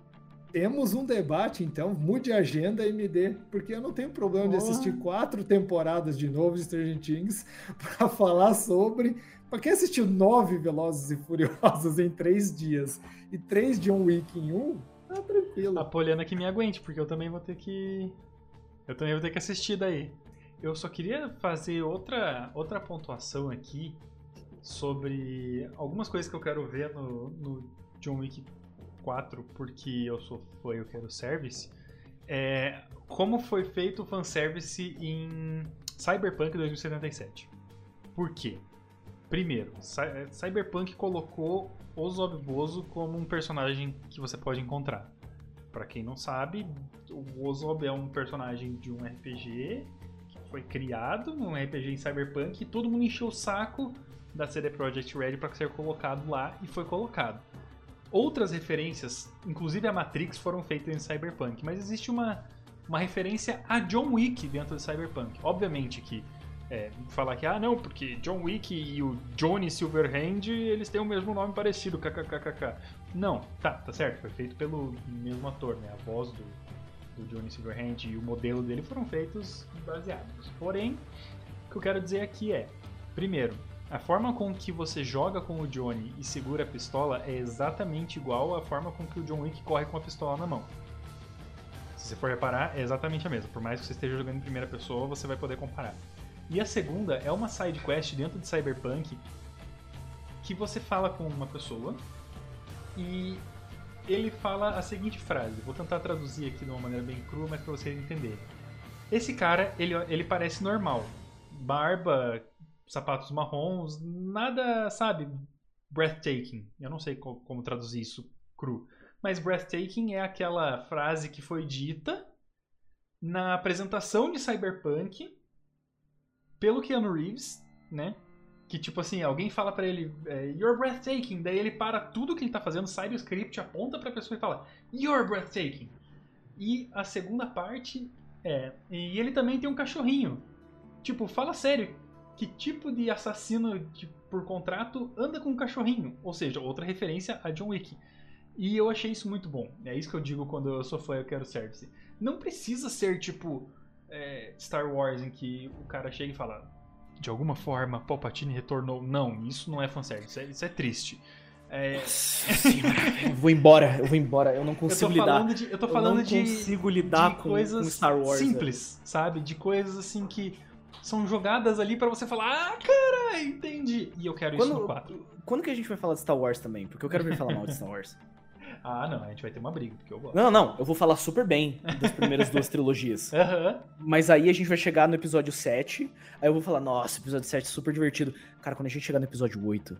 Temos um debate, então, mude a agenda e me dê, porque eu não tenho problema de assistir quatro temporadas de novo de Stranger Things pra falar sobre. Pra quem assistiu nove Velozes e Furiosos em três dias e três John Wick em um, tá tranquilo. A Poliana que me aguente, porque eu também vou ter que. Eu também vou ter que assistir daí. Eu só queria fazer outra, outra pontuação aqui sobre algumas coisas que eu quero ver no, no John Wick 4, porque eu sou fã e eu quero service. É, como foi feito o fanservice em Cyberpunk 2077. Por quê? Primeiro, Cy- Cyberpunk colocou o Zob como um personagem que você pode encontrar. Pra quem não sabe, o Ozob é um personagem de um RPG que foi criado num RPG em Cyberpunk e todo mundo encheu o saco da CD Projekt Red para ser colocado lá e foi colocado. Outras referências, inclusive a Matrix, foram feitas em Cyberpunk, mas existe uma, uma referência a John Wick dentro de Cyberpunk. Obviamente que é, falar que, ah não, porque John Wick e o Johnny Silverhand, eles têm o mesmo nome parecido, kkkk. Não, tá, tá certo, foi feito pelo mesmo ator, né? A voz do, do Johnny Silverhand e o modelo dele foram feitos baseados. Porém, o que eu quero dizer aqui é, primeiro, a forma com que você joga com o Johnny e segura a pistola é exatamente igual à forma com que o John Wick corre com a pistola na mão. Se você for reparar, é exatamente a mesma. Por mais que você esteja jogando em primeira pessoa, você vai poder comparar. E a segunda é uma side quest dentro de Cyberpunk que você fala com uma pessoa e ele fala a seguinte frase. Vou tentar traduzir aqui de uma maneira bem crua, mas para vocês entenderem. Esse cara, ele, ele parece normal. Barba, sapatos marrons, nada, sabe, breathtaking. Eu não sei co- como traduzir isso cru. Mas breathtaking é aquela frase que foi dita na apresentação de Cyberpunk pelo Keanu Reeves, né? Que tipo assim, alguém fala pra ele, é, You're breathtaking. Daí ele para tudo que ele tá fazendo, sai do script, aponta pra pessoa e fala, You're breathtaking. E a segunda parte é. E ele também tem um cachorrinho. Tipo, fala sério. Que tipo de assassino de- por contrato anda com um cachorrinho? Ou seja, outra referência a John Wick. E eu achei isso muito bom. É isso que eu digo quando eu sou fã eu quero service. Não precisa ser tipo é, Star Wars em que o cara chega e fala de alguma forma Palpatine retornou. Não, isso não é fanservice. Isso é, isso é triste. É, eu vou embora, eu vou embora, eu não eu consigo tô lidar. de, eu tô falando eu não de consigo lidar de com, coisas com Star Wars. simples, sabe? De coisas assim que são jogadas ali pra você falar, ah, cara, entendi. E eu quero isso no Quando, 4. quando que a gente vai falar de Star Wars também? Porque eu quero ver falar mal de Star Wars. Ah, não, a gente vai ter uma briga, porque eu gosto. Não, não, eu vou falar super bem das primeiras duas trilogias. Aham. Mas aí a gente vai chegar no episódio 7, aí eu vou falar, nossa, episódio 7 é super divertido. Cara, quando a gente chegar no episódio 8,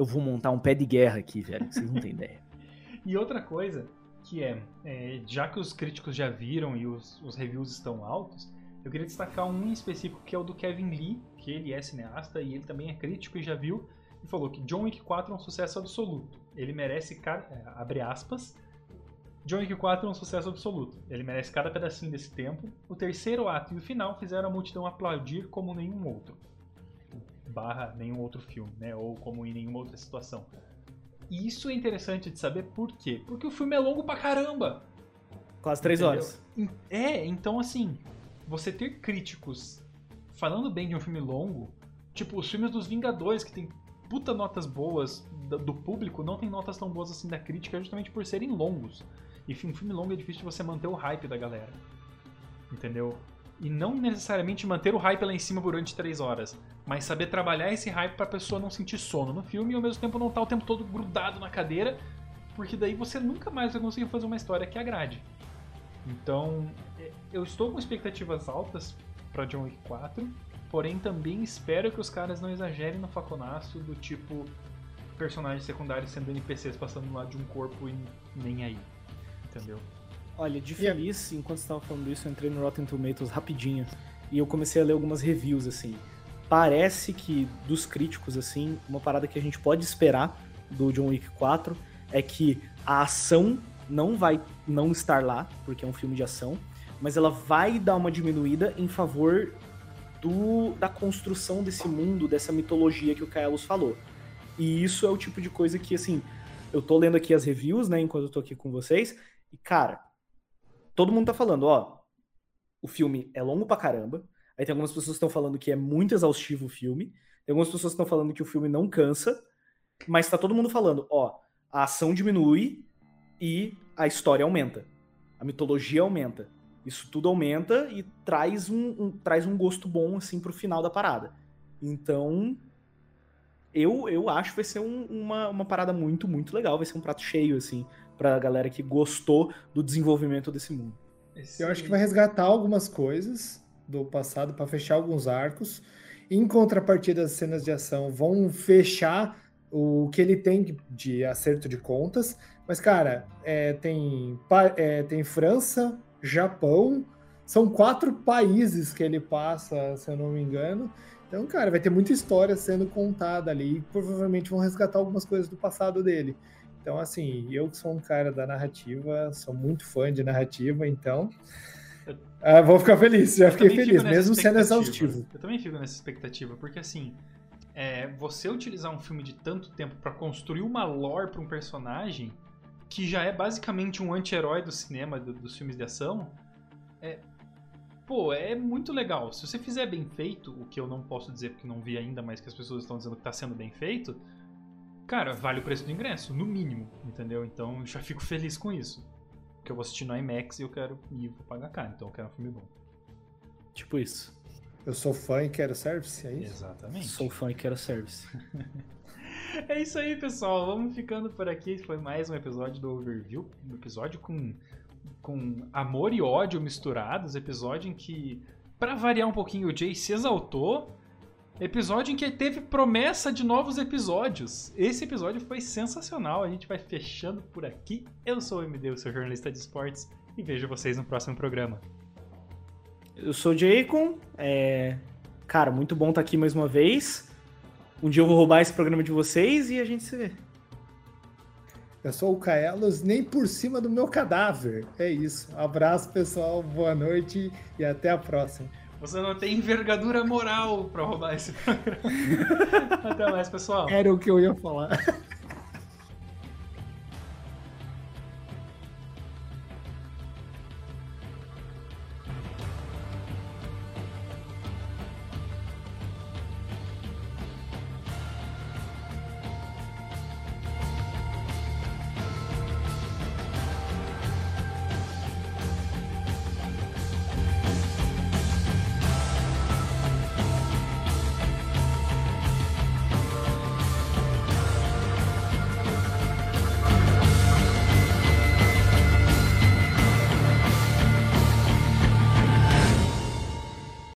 eu vou montar um pé de guerra aqui, velho, vocês não têm ideia. E outra coisa, que é, é, já que os críticos já viram e os, os reviews estão altos, eu queria destacar um em específico que é o do Kevin Lee, que ele é cineasta e ele também é crítico e já viu, e falou que John Wick 4 é um sucesso absoluto. Ele merece, é, abre aspas, John Wick 4 é um sucesso absoluto. Ele merece cada pedacinho desse tempo. O terceiro ato e o final fizeram a multidão aplaudir como nenhum outro. Barra nenhum outro filme, né? Ou como em nenhuma outra situação. E isso é interessante de saber por quê? Porque o filme é longo pra caramba. Quase três Entendeu? horas. É, então assim, você ter críticos falando bem de um filme longo, tipo os filmes dos Vingadores, que tem puta notas boas do, público, não tem notas tão boas assim da crítica, justamente por serem longos. E um filme longo é difícil de você manter o hype da galera. Entendeu? E não necessariamente manter o hype lá em cima durante três horas, mas saber trabalhar esse hype pra pessoa não sentir sono no filme e ao mesmo tempo não estar o tempo todo grudado na cadeira, porque daí você nunca mais vai conseguir fazer uma história que agrade. Então, é, eu estou com expectativas altas pra John Wick 4, porém também espero que os caras não exagerem no faconaço do tipo personagens secundários sendo NPCs passando lá de um corpo e nem aí. Entendeu? Olha, de feliz, enquanto você tava falando isso, eu entrei no Rotten Tomatoes rapidinho e eu comecei a ler algumas reviews, assim. Parece que, dos críticos, assim, uma parada que a gente pode esperar do John Wick 4 é que a ação não vai não estar lá, porque é um filme de ação, mas ela vai dar uma diminuída em favor do, da construção desse mundo, dessa mitologia que o Kaelos falou. E isso é o tipo de coisa que, assim, eu tô lendo aqui as reviews, né, enquanto eu tô aqui com vocês, e, cara, todo mundo tá falando, ó, o filme é longo pra caramba, aí tem algumas pessoas que estão falando que é muito exaustivo o filme, tem algumas pessoas que estão falando que o filme não cansa, mas tá todo mundo falando, ó, a ação diminui e a história aumenta, a mitologia aumenta. Isso tudo aumenta e traz um, um- traz um gosto bom, assim, pro final da parada. Então, eu, eu acho que vai ser um- uma, uma parada muito, muito legal. Vai ser um prato cheio, assim, pra galera que gostou do desenvolvimento desse mundo. Esse- Eu acho que vai resgatar algumas coisas do passado para fechar alguns arcos. Em contrapartida, as cenas de ação vão fechar o que ele tem de acerto de contas. Mas, cara, é, tem, é, tem França, Japão, são quatro países que ele passa, se eu não me engano. Então, cara, vai ter muita história sendo contada ali. E provavelmente vão resgatar algumas coisas do passado dele. Então, assim, eu que sou um cara da narrativa, sou muito fã de narrativa, então. ah, vou ficar feliz, já Eu fiquei feliz, mesmo sendo exaustivo. Eu também fico nessa expectativa, porque assim, é, você utilizar um filme de tanto tempo pra construir uma lore pra um personagem que já é basicamente um anti-herói do cinema, do- dos filmes de ação, é, pô, é muito legal. Se você fizer bem feito, o que eu não posso dizer porque não vi ainda, mas que as pessoas estão dizendo que tá sendo bem feito, cara, vale o preço do ingresso, no mínimo, entendeu? Então eu já fico feliz com isso. Porque eu vou assistir no IMAX e eu quero ir vou pagar caro, então eu quero um filme bom. Tipo isso. Eu sou fã e quero service, é isso? Exatamente. Sou fã e quero service. É isso aí, pessoal. Vamos ficando por aqui. Foi mais um episódio do Overview. Um episódio com, com amor e ódio misturados. Episódio em que, pra variar um pouquinho, o Jay se exaltou. Episódio em que teve promessa de novos episódios. Esse episódio foi sensacional. A gente vai fechando por aqui. Eu sou o MD, o seu jornalista de esportes. E vejo vocês no próximo programa. Eu sou o Jaycon. É... Cara, muito bom estar aqui mais uma vez. Um dia eu vou roubar esse programa de vocês e a gente se vê. Eu sou o Kaelos, nem por cima do meu cadáver. É isso. Abraço, pessoal. Boa noite e até a próxima. Você não tem envergadura moral pra roubar esse programa. Até mais, pessoal. Era o que eu ia falar.